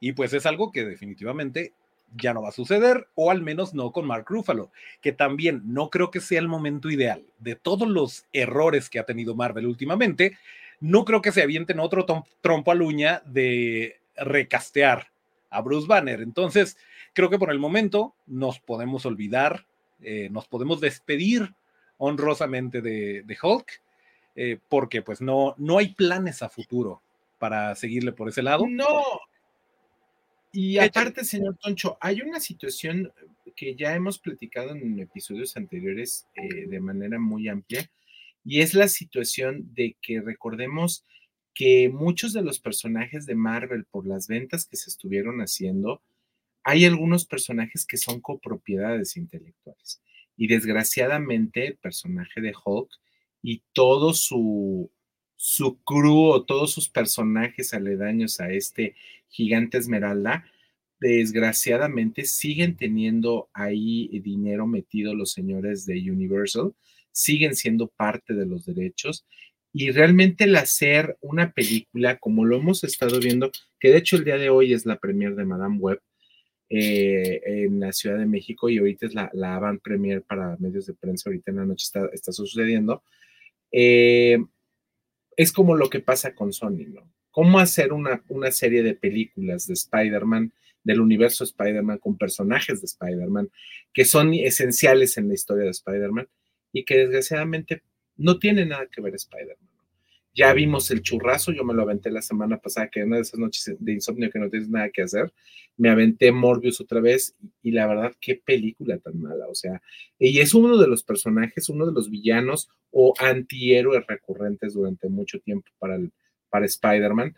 y pues es algo que definitivamente ya no va a suceder, o al menos no con Mark Ruffalo, que también no creo que sea el momento ideal. De todos los errores que ha tenido Marvel últimamente, no creo que se avienten otro trompo a uña de recastear a Bruce Banner. Entonces, creo que por el momento nos podemos olvidar, eh, nos podemos despedir honrosamente de, de Hulk, eh, porque pues no, no hay planes a futuro para seguirle por ese lado. No. Y aparte, señor Toncho, hay una situación que ya hemos platicado en episodios anteriores eh, de manera muy amplia, y es la situación de que recordemos que muchos de los personajes de Marvel, por las ventas que se estuvieron haciendo, hay algunos personajes que son copropiedades intelectuales. Y desgraciadamente el personaje de Hulk y todo su, su crew o todos sus personajes aledaños a este gigante esmeralda, desgraciadamente siguen teniendo ahí dinero metido los señores de Universal, siguen siendo parte de los derechos y realmente el hacer una película como lo hemos estado viendo, que de hecho el día de hoy es la premier de Madame Web eh, en la Ciudad de México y ahorita es la, la avant premier para medios de prensa, ahorita en la noche está, está sucediendo, eh, es como lo que pasa con Sony, ¿no? ¿Cómo hacer una, una serie de películas de Spider-Man, del universo Spider-Man, con personajes de Spider-Man, que son esenciales en la historia de Spider-Man y que desgraciadamente no tiene nada que ver Spider-Man. Ya vimos el churrazo, yo me lo aventé la semana pasada, que una de esas noches de insomnio que no tienes nada que hacer, me aventé Morbius otra vez y, la verdad, qué película tan mala, o sea, y es uno de los personajes, uno de los villanos o antihéroes recurrentes durante mucho tiempo para, para Spider-Man.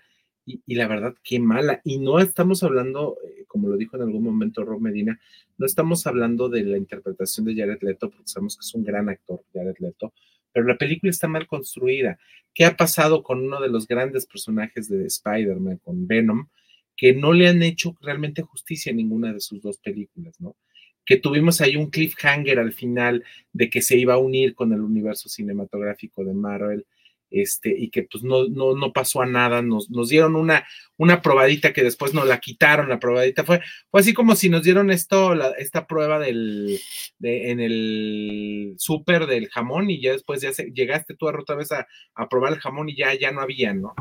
Y, y, la verdad, qué mala. Y no estamos hablando, eh, como lo dijo en algún momento Rob Medina, no estamos hablando de la interpretación de Jared Leto, porque sabemos que es un gran actor, Jared Leto, pero la película está mal construida. ¿Qué ha pasado con uno de los grandes personajes de Spider-Man, con Venom, que no le han hecho realmente justicia a ninguna de sus dos películas, ¿no? que tuvimos ahí un cliffhanger al final de que se iba a unir con el universo cinematográfico de Marvel, este, y que pues no, no, no pasó a nada, nos, nos, dieron una, una probadita que después nos la quitaron, la probadita fue, fue así como si nos dieron esto, la, esta prueba del, de, en el súper del jamón y ya después ya se, llegaste tú otra vez a, a, probar el jamón y ya, ya no había, ¿no?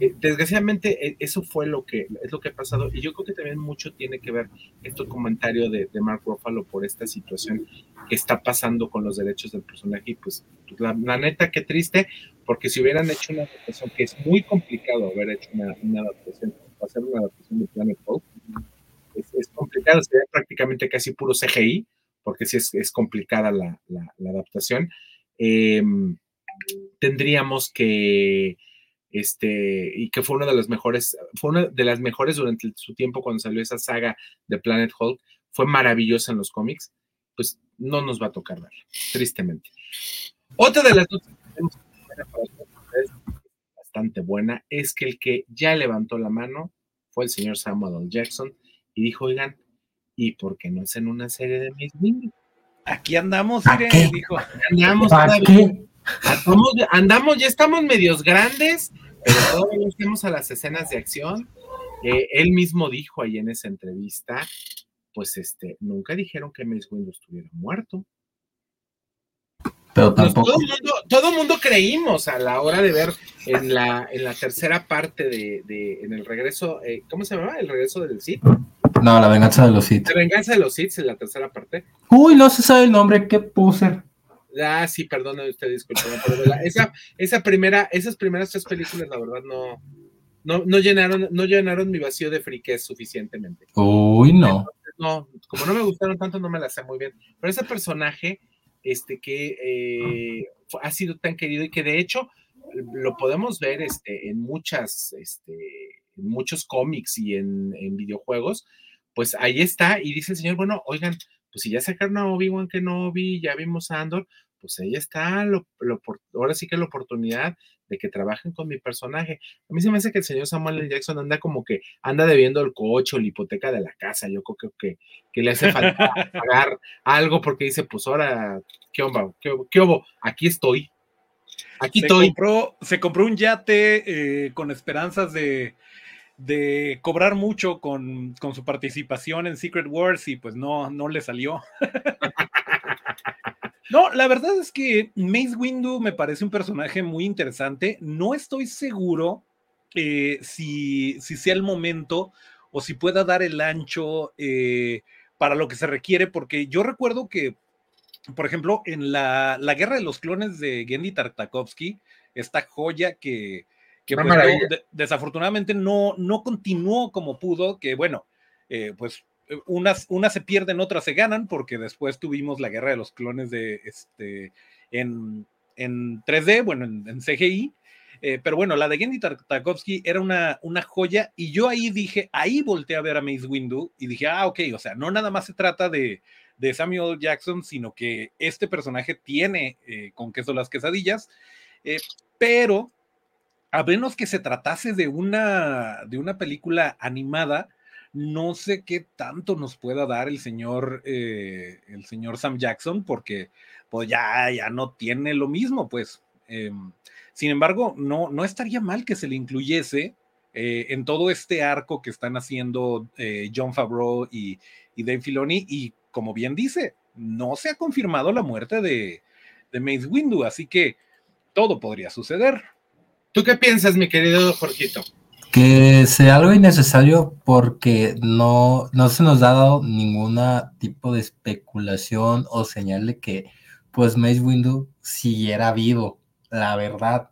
Eh, desgraciadamente, eh, eso fue lo que es lo que ha pasado, y yo creo que también mucho tiene que ver este comentario de, Mark Ruffalo por esta situación que está pasando con los derechos del personaje, y pues, pues la, neta, qué triste, porque si hubieran hecho una adaptación, que es muy complicado haber hecho una, adaptación, hacer una adaptación de Planet Hulk, es, complicado, sería prácticamente casi puro CGI, porque sí es, es complicada la, adaptación. Eh, tendríamos que este, y que fue una de las mejores, fue una de las mejores durante su tiempo cuando salió esa saga de Planet Hulk, fue maravillosa en los cómics, pues no nos va a tocar verla, tristemente. Otra de las noticias que tenemos bastante buena es que el que ya levantó la mano fue el señor Samuel L. Jackson y dijo, oigan, ¿y por qué no hacen una serie de Miss Mindy? Aquí andamos, dijo. Andamos, qué? Andamos, andamos, ya estamos medios grandes, pero todavía estamos a las escenas de acción. Eh, él mismo dijo ahí en esa entrevista, pues este, nunca dijeron que Mace Windu estuviera muerto. Pero Pues tampoco. todo, mundo, todo mundo creímos a la hora de ver en la, en la tercera parte de, de en el regreso, eh, ¿cómo se llama? El regreso del Sith. No, la venganza de los Sith. La venganza de los Sith en la tercera parte. Uy, no se sabe el nombre, qué puse. Ah, sí, perdone usted, disculpe. Pero la- esa, esa primera, esas primeras tres películas, la verdad, no, no, no llenaron, no llenaron mi vacío de friquez suficientemente. Uy, no. No, como no me gustaron tanto, no me las sé muy bien. Pero ese personaje, este, que eh, ha sido tan querido y que de hecho lo podemos ver este, en muchas, este, en muchos cómics y en, en videojuegos, pues ahí está, y dice el señor, bueno, oigan, pues si ya sacaron a Obi-Wan Kenobi, ya vimos a Andor, pues ahí está, lo, lo, ahora sí que la oportunidad de que trabajen con mi personaje. A mí se me hace que el señor Samuel L. Jackson anda como que anda debiendo el coche o la hipoteca de la casa. Yo creo que, que le hace falta pagar algo porque dice, pues ahora, ¿qué onda? ¿Qué, qué hubo? Aquí estoy. Aquí se estoy. Compró, se compró un yate eh, con esperanzas de, de cobrar mucho con, con, su participación en Secret Wars y pues no, no le salió. no, la verdad es que Mace Windu me parece un personaje muy interesante. No estoy seguro eh, si, si, sea el momento o si pueda dar el ancho eh, para lo que se requiere, porque yo recuerdo que, por ejemplo, en la, la guerra de los clones de Gendy Tartakovsky, esta joya que, que pues, no, de, desafortunadamente no, no continuó como pudo, que bueno, eh, pues unas, unas se pierden, otras se ganan, porque después tuvimos la guerra de los clones de este en, en 3D, bueno, en, en CGI. Eh, pero bueno, la de Gendy Tartakovsky era una, una joya y yo ahí dije, ahí volteé a ver a Mace Windu y dije, ah, ok, o sea, no nada más se trata de, de Samuel Jackson, sino que este personaje tiene eh, con queso las quesadillas, eh, pero a menos que se tratase de una, de una película animada, no sé qué tanto nos pueda dar el señor, eh, el señor Sam Jackson, porque pues ya, ya no tiene lo mismo, pues. Eh, sin embargo, no, no estaría mal que se le incluyese eh, en todo este arco que están haciendo eh, John Favreau y, y, Dave Filoni, y como bien dice, no se ha confirmado la muerte de, de Mace Windu, así que todo podría suceder. ¿Tú qué piensas, mi querido Jorgito? Que sea algo innecesario porque no, no se nos ha dado ningún tipo de especulación o señal de que pues Mace Windu siguiera vivo, la verdad.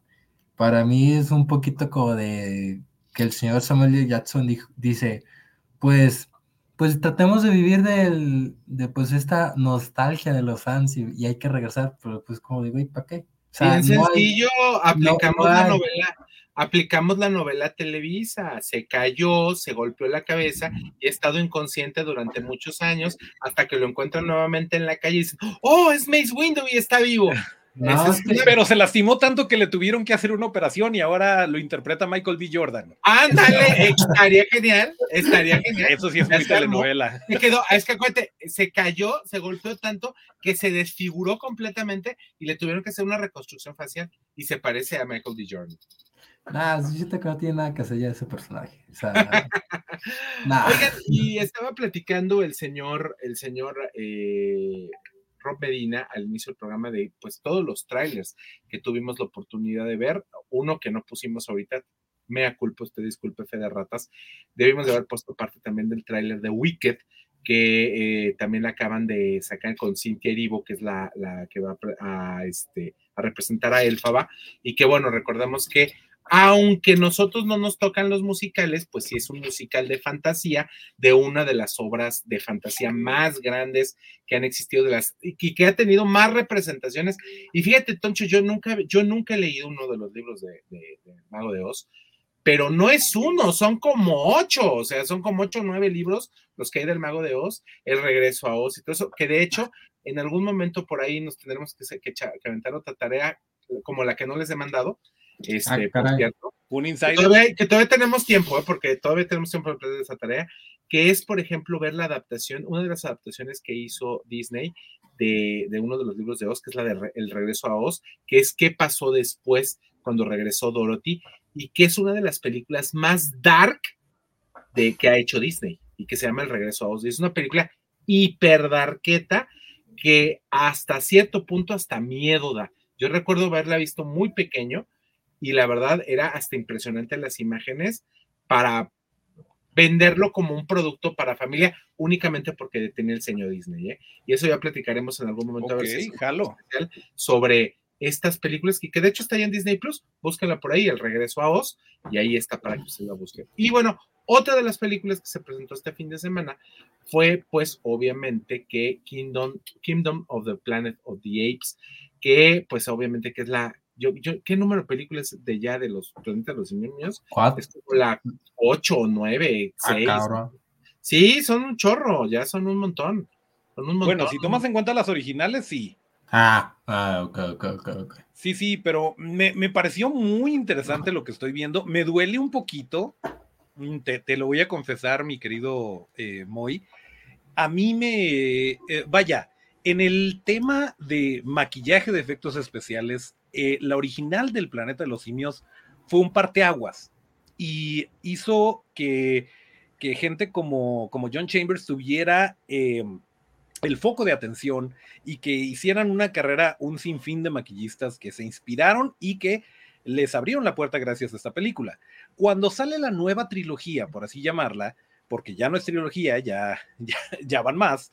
Para mí es un poquito como de que el señor Samuel Jackson dice, pues, pues tratemos de vivir de pues esta nostalgia de los fans y, y hay que regresar, pero pues como digo, ¿y para qué? Sea, Bien no sencillo, hay, aplicamos no, la novela, aplicamos la novela Televisa, se cayó, se golpeó la cabeza y ha estado inconsciente durante muchos años hasta que lo encuentran nuevamente en la calle y dicen, oh, es Mace Windu y está vivo. Pero se lastimó tanto que le tuvieron que hacer una operación y ahora lo interpreta Michael B. Jordan. Ándale, estaría genial, estaría genial. Eso sí es muy telenovela. Se quedó, es que acuérdate, se cayó, se golpeó tanto que se desfiguró completamente y le tuvieron que hacer una reconstrucción facial y se parece a Michael B. Jordan. Nah, siento que no tiene nada que hacer ya ese personaje. O sea, Oigan, y estaba platicando el señor, el señor eh, Medina al inicio del programa de pues todos los trailers que tuvimos la oportunidad de ver. Uno que no pusimos ahorita, mea culpa, usted disculpe, fe de ratas. Debimos de haber puesto parte también del tráiler de Wicked, que eh, también acaban de sacar con Cynthia Erivo, que es la, la que va a, este, a representar a Elfaba, y que bueno, recordamos que aunque nosotros no nos tocan los musicales, pues sí es un musical de fantasía de una de las obras de fantasía más grandes que han existido de las y que ha tenido más representaciones. Y fíjate, Toncho, yo nunca, yo nunca he leído uno de los libros de, Mago de Oz, pero no es uno, son como ocho, o sea, son como ocho o nueve libros los que hay del Mago de Oz, el regreso a Oz y todo eso, que de hecho en algún momento por ahí nos tendremos que, que, que aventar otra tarea como la que no les he mandado, este, ah, Un insider. Que todavía, tenemos tiempo, ¿eh? porque todavía tenemos tiempo para esa tarea, que es, por ejemplo, ver la adaptación, una de las adaptaciones que hizo Disney de, uno de los libros de Oz, que es la de El regreso a Oz, que es qué pasó después cuando regresó Dorothy, y que es una de las películas más dark de que ha hecho Disney, y que se llama El regreso a Oz. Y es una película hiper darketa que hasta cierto punto hasta miedo da. Yo recuerdo haberla visto muy pequeño, y la verdad era hasta impresionante las imágenes para venderlo como un producto para familia únicamente porque tenía el señor Disney. ¿eh? Y eso ya platicaremos en algún momento sobre estas películas que, que, de hecho está ahí en Disney Plus. Búsquenla por ahí, El regreso a Oz, y ahí está para que usted la busque. Y bueno, otra de las películas que se presentó este fin de semana fue, pues, obviamente, que Kingdom, Kingdom of the Planet of the Apes, que, pues, obviamente, que es la yo, ¿qué número de películas de ya de los planetas de los niños? Es como la 8 o 9, 6. Ah, sí, son un chorro, ya son un montón. Bueno, si tomas en cuenta las originales, sí. Ah, ah ok, ok, ok, Sí, sí, pero me, pareció muy interesante lo que estoy viendo. Me duele un poquito, mm, te, lo voy a confesar, mi querido eh, Moy. A mí me, eh, vaya, en el tema de maquillaje de efectos especiales, eh, la original del Planeta de los Simios fue un parteaguas y hizo que, gente como, como, John Chambers tuviera eh, el foco de atención y que hicieran una carrera, un sinfín de maquillistas que se inspiraron y que les abrieron la puerta gracias a esta película. Cuando sale la nueva trilogía, por así llamarla, porque ya no es trilogía, ya, ya, van más,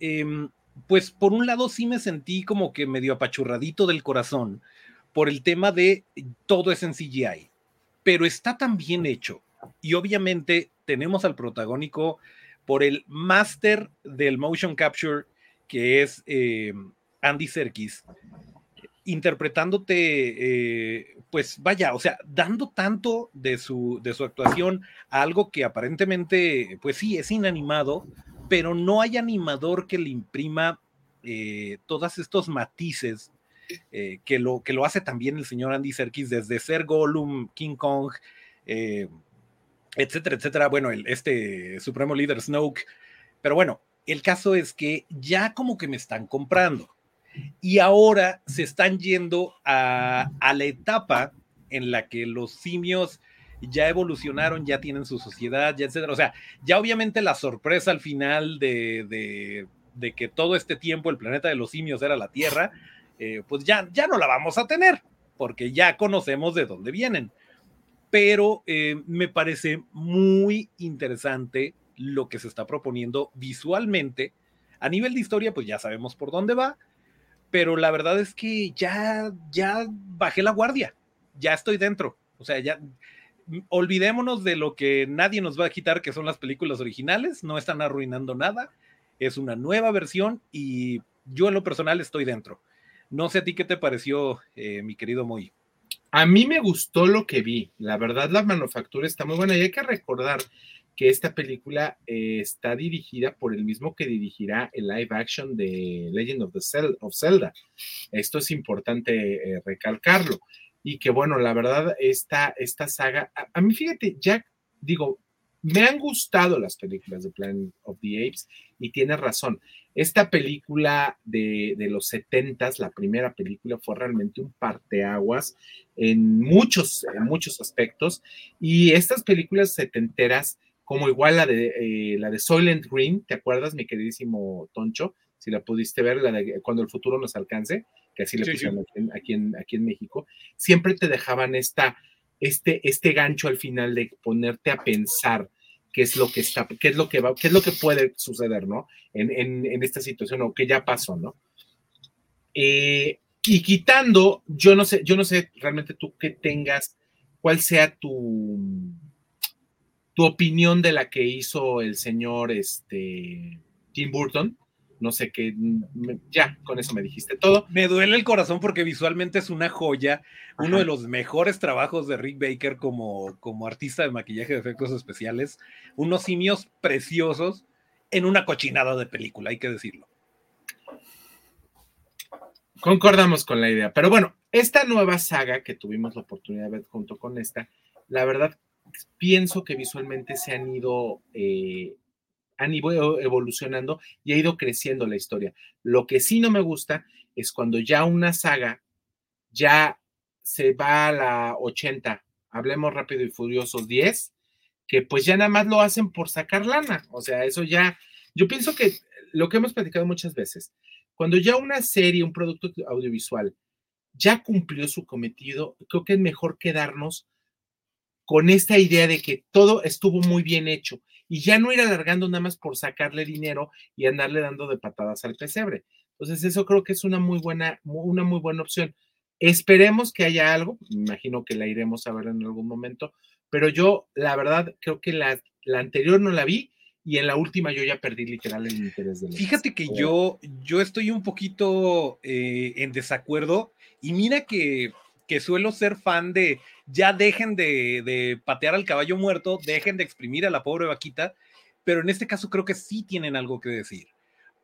em, pues por un lado sí me sentí como que medio apachurradito del corazón por el tema de todo es en CGI, pero está tan bien hecho y obviamente tenemos al protagónico por el máster del motion capture que es eh, Andy Serkis interpretándote, eh, pues vaya, o sea, dando tanto de su, de su actuación a algo que aparentemente, pues sí, es inanimado, pero no hay animador que le imprima eh, todos estos matices eh, que, lo, que lo hace también el señor Andy Serkis desde ser Gollum, King Kong, eh, etcétera, etcétera. Bueno, este supremo líder Snoke. Pero bueno, el caso es que ya como que me están comprando y ahora se están yendo a, a la etapa en la que los simios ya evolucionaron, ya tienen su sociedad, ya etcétera. O sea, ya obviamente la sorpresa al final de, de, que todo este tiempo el planeta de los simios era la Tierra, eh, pues ya, ya no la vamos a tener, porque ya conocemos de dónde vienen. Pero eh, me parece muy interesante lo que se está proponiendo visualmente. A nivel de historia, pues ya sabemos por dónde va, pero la verdad es que ya, ya bajé la guardia, ya estoy dentro. O sea, ya olvidémonos de lo que nadie nos va a quitar, que son las películas originales, no están arruinando nada, es una nueva versión y yo en lo personal estoy dentro. No sé a ti qué te pareció, eh, mi querido Moy. A mí me gustó lo que vi, la verdad la manufactura está muy buena y hay que recordar que esta película eh, está dirigida por el mismo que dirigirá el live action de Legend of, the Zelda. Esto es importante eh, recalcarlo. Y que bueno, la verdad, esta, esta saga, a, mí fíjate, ya digo, me han gustado las películas de Planet of the Apes y tienes razón. Esta película de, de los setentas, la primera película, fue realmente un parteaguas en muchos, en muchos aspectos. Y estas películas setenteras como igual la de, eh, la de Soylent Green, ¿te acuerdas, mi queridísimo Toncho? Si la pudiste ver, la de Cuando el futuro nos alcance, que así le pusieron Aquí, en, aquí, en, México, siempre te dejaban esta, este, este gancho al final de ponerte a pensar qué es lo que está, qué es lo que va, qué es lo que puede suceder, ¿no? En, en, esta situación, o que ya pasó, ¿no? Eh, y quitando, yo no sé, yo no sé realmente tú qué tengas, cuál sea tu tu opinión de la que hizo el señor este, Tim Burton. No sé qué, ya, con eso me dijiste todo. Me duele el corazón porque visualmente es una joya, uno de los mejores trabajos de Rick Baker como, como artista de maquillaje de efectos especiales, unos simios preciosos en una cochinada de película, hay que decirlo. Concordamos con la idea, pero bueno, esta nueva saga que tuvimos la oportunidad de ver junto con esta, la verdad pienso que visualmente se han ido, eh, han ido evolucionando y ha ido creciendo la historia. Lo que sí no me gusta es cuando ya una saga ya se va a la 80, hablemos rápido y furiosos 10, que pues ya nada más lo hacen por sacar lana. O sea, eso ya, yo pienso que lo que hemos platicado muchas veces, cuando ya una serie, un producto audiovisual ya cumplió su cometido, creo que es mejor quedarnos con esta idea de que todo estuvo muy bien hecho y ya no ir alargando nada más por sacarle dinero y andarle dando de patadas al pesebre. Entonces, eso creo que es una muy buena, una muy buena opción. Esperemos que haya algo, me imagino que la iremos a ver en algún momento, pero yo, la verdad, creo que la, la anterior no la vi y en la última yo ya perdí literal el interés de Fíjate que yo, yo estoy un poquito eh, en desacuerdo y mira que que suelo ser fan de ya dejen de, patear al caballo muerto, dejen de exprimir a la pobre vaquita, pero en este caso creo que sí tienen algo que decir,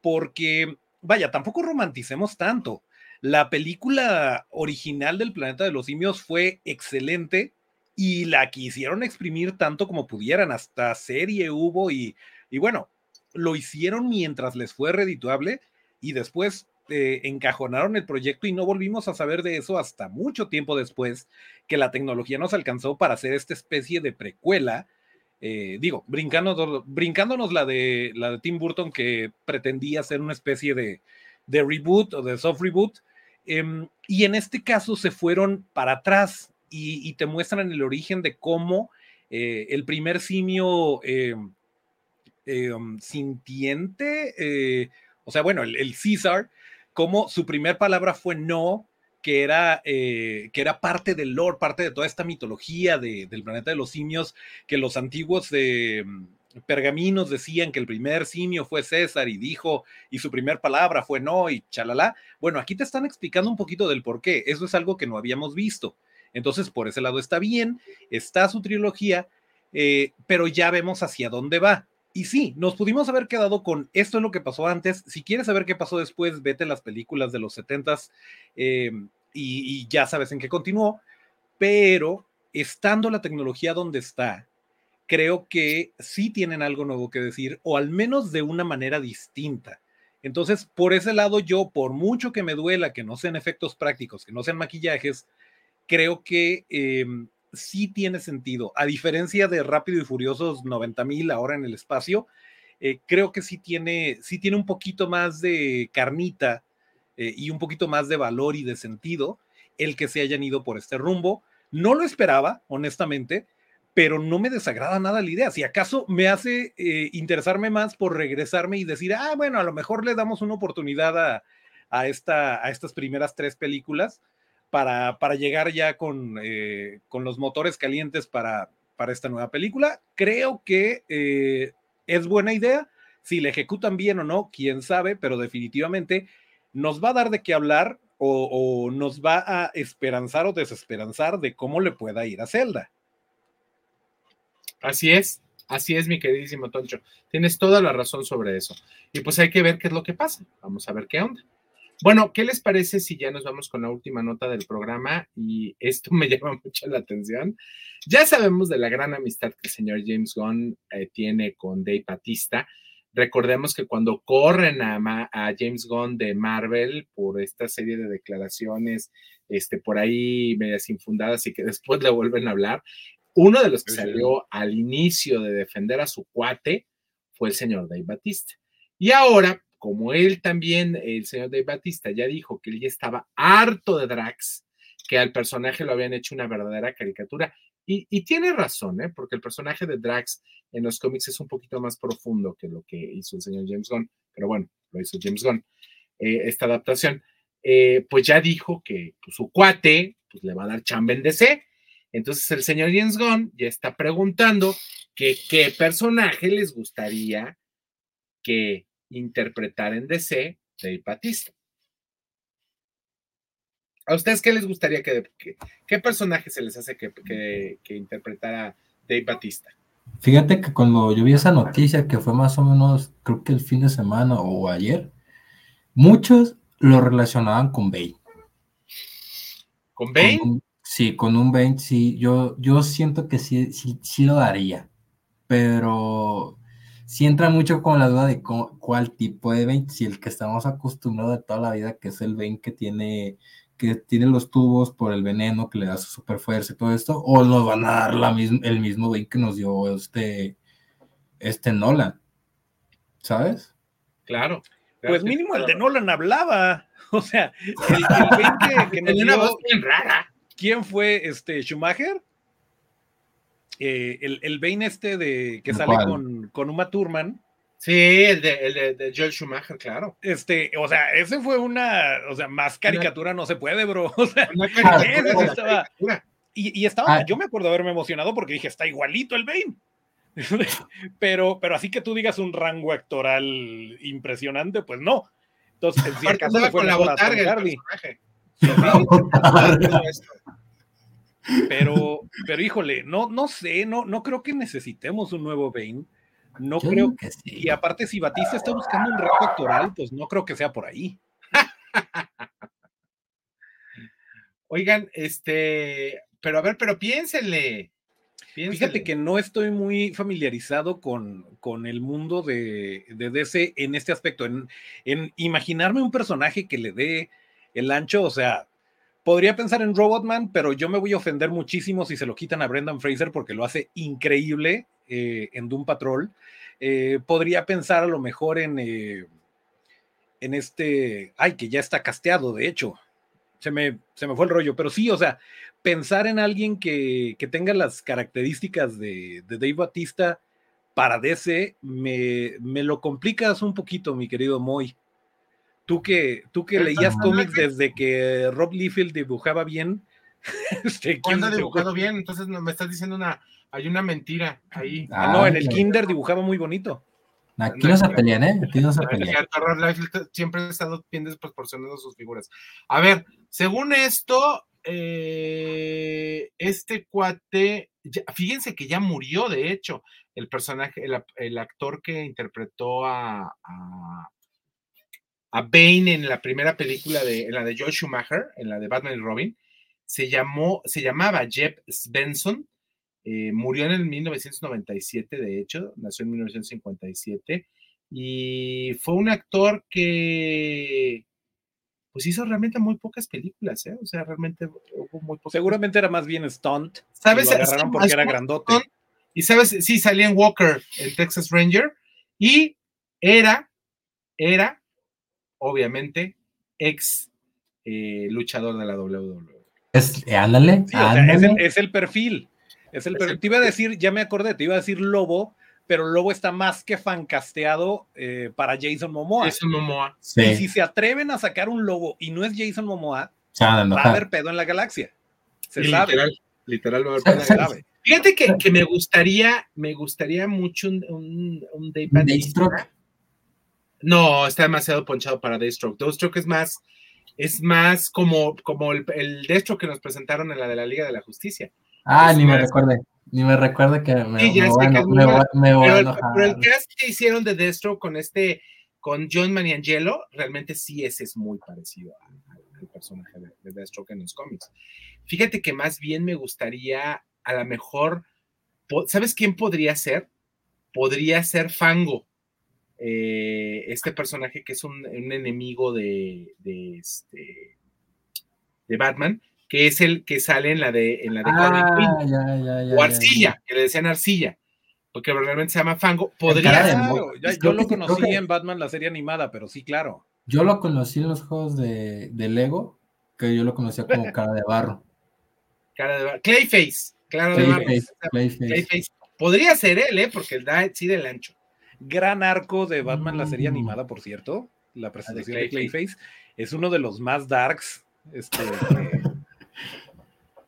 porque, vaya, tampoco romanticemos tanto. La película original del Planeta de los Simios fue excelente y la quisieron exprimir tanto como pudieran, hasta serie hubo y, y bueno, lo hicieron mientras les fue redituable y después eh, encajonaron el proyecto y no volvimos a saber de eso hasta mucho tiempo después que la tecnología nos alcanzó para hacer esta especie de precuela. Eh, digo, brincándonos, brincándonos la, de, la de Tim Burton que pretendía ser una especie de, reboot o de soft reboot. Em, y en este caso se fueron para atrás y, te muestran el origen de cómo eh, el primer simio em, em, sintiente, o sea, bueno, el, el César, como su primer palabra fue no, que era, eh, que era parte del lore, parte de toda esta mitología del planeta de los simios, que los antiguos eh, pergaminos decían que el primer simio fue César y dijo, y su primer palabra fue no, y chalala. Bueno, aquí te están explicando un poquito del por qué. Eso es algo que no habíamos visto. Entonces, por ese lado está bien, está su trilogía, eh, pero ya vemos hacia dónde va. Y sí, nos pudimos haber quedado con esto es lo que pasó antes. Si quieres saber qué pasó después, vete a las películas de los 70s em, y, ya sabes en qué continuó. Pero estando la tecnología donde está, creo que sí tienen algo nuevo que decir, o al menos de una manera distinta. Entonces, por ese lado, yo, por mucho que me duela que no sean efectos prácticos, que no sean maquillajes, creo que em, sí tiene sentido. A diferencia de Rápido y Furiosos 90 mil ahora en el espacio, eh, creo que sí tiene, sí tiene un poquito más de carnita eh, y un poquito más de valor y de sentido el que se hayan ido por este rumbo. No lo esperaba, honestamente, pero no me desagrada nada la idea. Si acaso me hace eh, interesarme más por regresarme y decir, ah, bueno, a lo mejor le damos una oportunidad a, a, esta, a estas primeras tres películas para, para llegar ya con, eh, con, los motores calientes para, para esta nueva película. Creo que eh, es buena idea. Si la ejecutan bien o no, quién sabe, pero definitivamente nos va a dar de qué hablar o, o, nos va a esperanzar o desesperanzar de cómo le pueda ir a Zelda. Así es, Así es, mi queridísimo Toncho. Tienes toda la razón sobre eso. Y pues hay que ver qué es lo que pasa. Vamos a ver qué onda. Bueno, ¿qué les parece si ya nos vamos con la última nota del programa? Y esto me llama mucho la atención. Ya sabemos de la gran amistad que el señor James Gunn eh, tiene con Dave Batista. Recordemos que cuando corren a, a, James Gunn de Marvel por esta serie de declaraciones, este, por ahí medias infundadas y que después le vuelven a hablar, uno de los que salió al inicio de defender a su cuate fue el señor Dave Batista. Y ahora, como él también, el señor Dave Batista, ya dijo que él ya estaba harto de Drax, que al personaje lo habían hecho una verdadera caricatura. Y, tiene razón, ¿eh? porque el personaje de Drax en los cómics es un poquito más profundo que lo que hizo el señor James Gunn, pero bueno, lo hizo James Gunn, eh, esta adaptación. Eh, pues ya dijo que pues, su cuate pues, le va a dar chamba en DC. Entonces el señor James Gunn ya está preguntando que qué personaje les gustaría que interpretar en DC Dave Batista. ¿A ustedes qué les gustaría que, qué personaje se les hace que, que, interpretara Dave Batista? Fíjate que cuando yo vi esa noticia, que fue más o menos, creo que el fin de semana o ayer, muchos lo relacionaban con Bane. ¿Con Bane? sí, con un Bane, sí. Yo, yo siento que sí, sí, sí lo daría, pero si entra mucho con la duda de cuál tipo de vein, si el que estamos acostumbrados de toda la vida, que es el vein que tiene, que tiene los tubos por el veneno que le da su super fuerza y todo esto, o nos van a dar la el mismo vein que nos dio este, este Nolan, ¿sabes? Claro. Pues mínimo el de Nolan hablaba, o sea, el, que, nos dio, una voz bien rara. ¿Quién fue este Schumacher? Eh, el, el Bane este de que sale con, con, Uma Thurman. Sí, el de, el de, Joel Schumacher, claro. Este, o sea, ese fue una, o sea, más caricatura no se puede, bro. O sea, estaba, y, y, estaba, ah. yo me acuerdo haberme emocionado porque dije, está igualito el Bane. pero, pero así que tú digas un rango actoral impresionante, pues no. Entonces, si acaso fue con la botarga el personaje. Pero, pero híjole, no, no sé, no, no creo que necesitemos un nuevo Bane. No creo que sí. Y aparte, si Batista está buscando un reto actoral, pues no creo que sea por ahí. Oigan, este, pero a ver, pero piénsenle. Fíjate que no estoy muy familiarizado con, con el mundo de, de, DC en este aspecto, en, en imaginarme un personaje que le dé el ancho, o sea, Podría pensar en Robotman, pero yo me voy a ofender muchísimo si se lo quitan a Brendan Fraser porque lo hace increíble eh, en Doom Patrol. Eh, podría pensar a lo mejor en, eh, en este, ay, que ya está casteado, de hecho. Se me, se me fue el rollo, pero sí, o sea, pensar en alguien que, que tenga las características de, de Dave Batista para DC, me, me lo complicas un poquito, mi querido Moy. Tú que, tú que leías cómics desde que Rob Liefeld dibujaba bien. Este, ¿Cuándo ha dibujado bien? Entonces me estás diciendo una, hay una mentira ahí. Ah, no, en el Kinder dibujaba muy bonito. Aquí no se pelean, ¿eh? Aquí no se pelean. Siempre ha estado bien desproporcionando sus figuras. A ver, según esto, eh, este cuate, fíjense que ya murió, de hecho, el personaje, el, actor que interpretó a, a Bane en la primera película de, en la de Joel Schumacher, en la de Batman y Robin, se llamó, se llamaba Jeff Benson, eh, murió en el 1997, de hecho, nació en 1957, y fue un actor que pues hizo realmente muy pocas películas, ¿eh? O sea, realmente hubo muy pocas. Seguramente era más bien stunt. ¿Sabes? Lo agarraron porque era grandote. Y sabes, sí, salía en Walker, el Texas Ranger, y era, era obviamente, ex eh, luchador de la WWE. Es, eh, ándale, es, el, perfil. Es el, Te iba a decir, ya me acordé, te iba a decir Lobo, pero Lobo está más que fancasteado eh, para Jason Momoa. Jason Momoa. Y si se atreven a sacar un Lobo y no es Jason Momoa, va a haber pedo en la galaxia. Se sabe. Literal, literal va a haber pedo en la galaxia. Fíjate que, me gustaría, me gustaría mucho un, un, un Dave no, está demasiado ponchado para Deathstroke. Deathstroke es más, es más como, como el, el Deathstroke que nos presentaron en la de la Liga de la Justicia. Ah, ni me recuerde. Ni me recuerda que me, Sí, voy que me voy- me voy Pero el, enojar. pero el cast que hicieron de Destro con este, con John Maniangelo, realmente sí ese es muy parecido al personaje de, de Deathstroke en los cómics. Fíjate que más bien me gustaría, a lo mejor, ¿sabes quién podría ser? Podría ser Fango, eh, este personaje que es un, un enemigo de, de, este, de Batman, que es el que sale en la de, en la de Ah, ya, ya, ya. o ya, Arcilla, que le decían Arcilla, porque realmente se llama Fango. Podría Claro, ya- Creo yo lo conocí que- en Batman, la serie animada, pero sí, claro. Yo lo conocí en los juegos de, de Lego, que yo lo conocía como cara de barro. cara de bar- Clayface, claro de barro. Clayface, Clayface. Podría ser él, ¿eh? Porque él da sí del ancho. Gran arco de Batman, la serie Mm. animada, por cierto. La presentación de Clayface. Clayface es uno de los más darks. Este,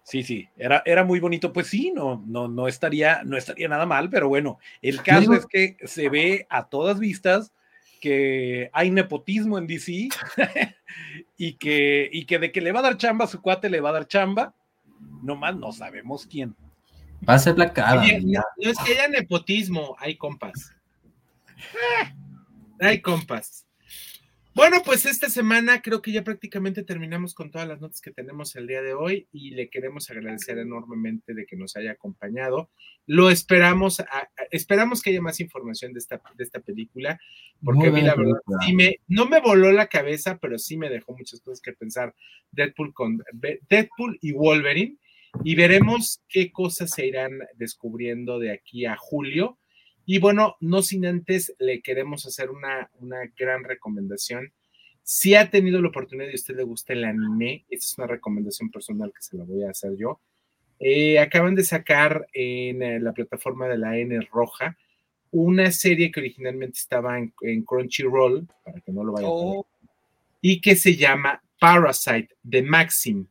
Sí, sí, era, era muy bonito. Pues sí, no, no, no estaría, no estaría nada mal, pero bueno, el caso digo- es que se ve a todas vistas que hay nepotismo en DC y que, y que de que le va a dar chamba a su cuate, le va a dar chamba. Nomás no sabemos quién. Va a ser Black Adam. No, no es que haya nepotismo, hay compas. Hay compas. Bueno, pues esta semana creo que ya prácticamente terminamos con todas las notas que tenemos el día de hoy y le queremos agradecer enormemente de que nos haya acompañado. Lo esperamos, a- a- esperamos que haya más información de esta, de esta película, porque a mí la verdad película. sí me, no me voló la cabeza, pero sí me dejó muchas cosas que pensar Deadpool con Deadpool y Wolverine y veremos qué cosas se irán descubriendo de aquí a julio. Y bueno, no sin antes le queremos hacer una, una gran recomendación. Si ha tenido la oportunidad y a usted le gusta el anime, esta es una recomendación personal que se la voy a hacer yo. Eh, acaban de sacar en eh, la plataforma de la N Roja una serie que originalmente estaba en, en Crunchyroll, para que no lo vayan a ver, Oh, y que se llama Parasite de Maxim.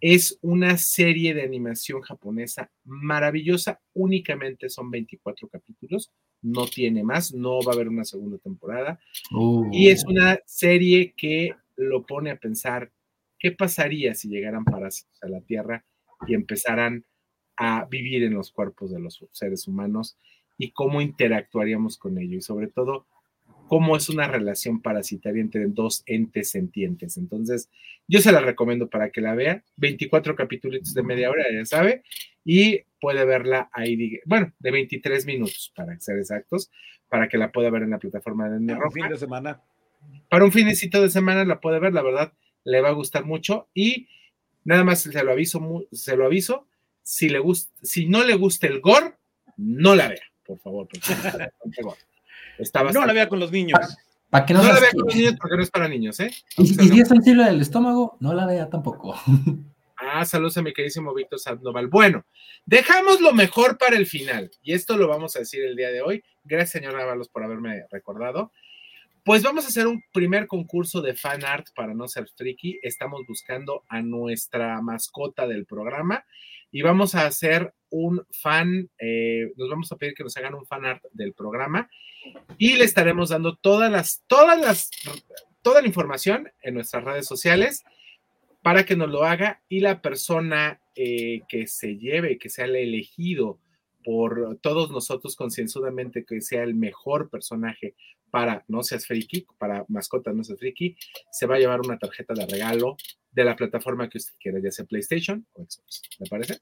Es una serie de animación japonesa maravillosa, únicamente son 24 capítulos, no tiene más, no va a haber una segunda temporada. Uh, Y es una serie que lo pone a pensar qué pasaría si llegaran parásitos a la Tierra y empezaran a vivir en los cuerpos de los seres humanos y cómo interactuaríamos con ello y sobre todo cómo es una relación parasitaria entre dos entes sentientes. Entonces, yo se la recomiendo para que la vea. 24 capítulos de media hora, ya sabe, y puede verla ahí, bueno, de 23 minutos para ser exactos, para que la pueda ver en la plataforma de Disney un Roja fin de semana. para un finecito de semana la puede ver, la verdad, le va a gustar mucho y nada más se lo aviso, se lo aviso, si le gusta, si no le gusta el gore, no la vea, por favor, porque está bastante No la vea con los niños. para que no no, la vea con los niños porque no es para niños, ¿eh? Y, y si es sensible del estómago, no la vea tampoco. Ah, saludos a mi queridísimo Víctor Sandoval. Bueno, dejamos lo mejor para el final, y esto lo vamos a decir el día de hoy. Gracias, señor Ábalos, por haberme recordado. Pues vamos a hacer un primer concurso de fan art para no ser friki. Estamos buscando a nuestra mascota del programa y vamos a hacer un fan, eh, nos vamos a pedir que nos hagan un fan art del programa y le estaremos dando todas las, todas las, toda la información en nuestras redes sociales para que nos lo haga y la persona eh, que se lleve, que sea el elegido por todos nosotros concienzudamente, que sea el mejor personaje para No Seas Friki, para Mascota No Seas Friki, se va a llevar una tarjeta de regalo de la plataforma que usted quiera, ya sea PlayStation o Xbox. ¿Le parece?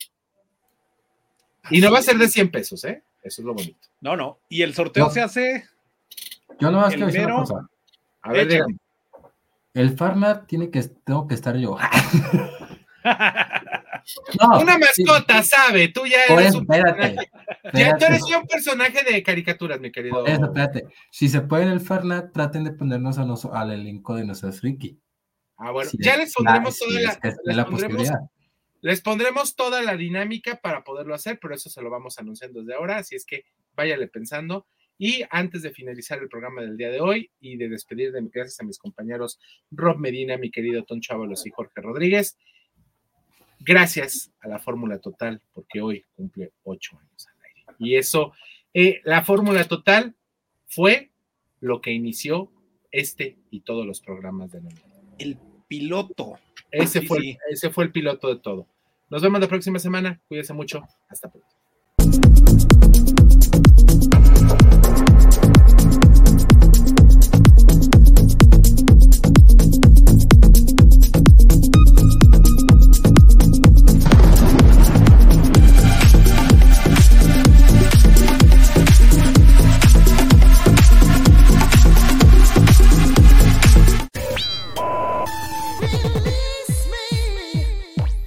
Y no va a ser de 100 pesos, ¿eh? Eso es lo bonito. No, no. Y el sorteo No. se hace. Yo decir una mero- cosa. A ver. El Farnat tiene que, tengo que estar yo. No, Una sí, mascota, sabe, tú ya eres eso, un espérate. personaje. Ya, tú espérate. eres un personaje de caricaturas, mi querido. Por eso, espérate. Si se puede en el Farnat, traten de ponernos a nos- al elenco de nuestros friki. Ah, bueno, Si ya es- les pondremos toda la, les la pondremos posibilidad. Les pondremos toda la dinámica para poderlo hacer, pero eso se lo vamos anunciando desde ahora, así es que váyale pensando. Y antes de finalizar el programa del día de hoy y de despedir de gracias a mis compañeros Rob Medina, mi querido Ton Chávalos y Jorge Rodríguez, gracias a la Fórmula Total, porque hoy cumple ocho años al aire. Y eso, eh, la Fórmula Total fue lo que inició este y todos los programas de la El piloto. ese Sí, fue, sí. ese fue el piloto de todo. Nos vemos la próxima semana. Cuídense mucho. Hasta pronto.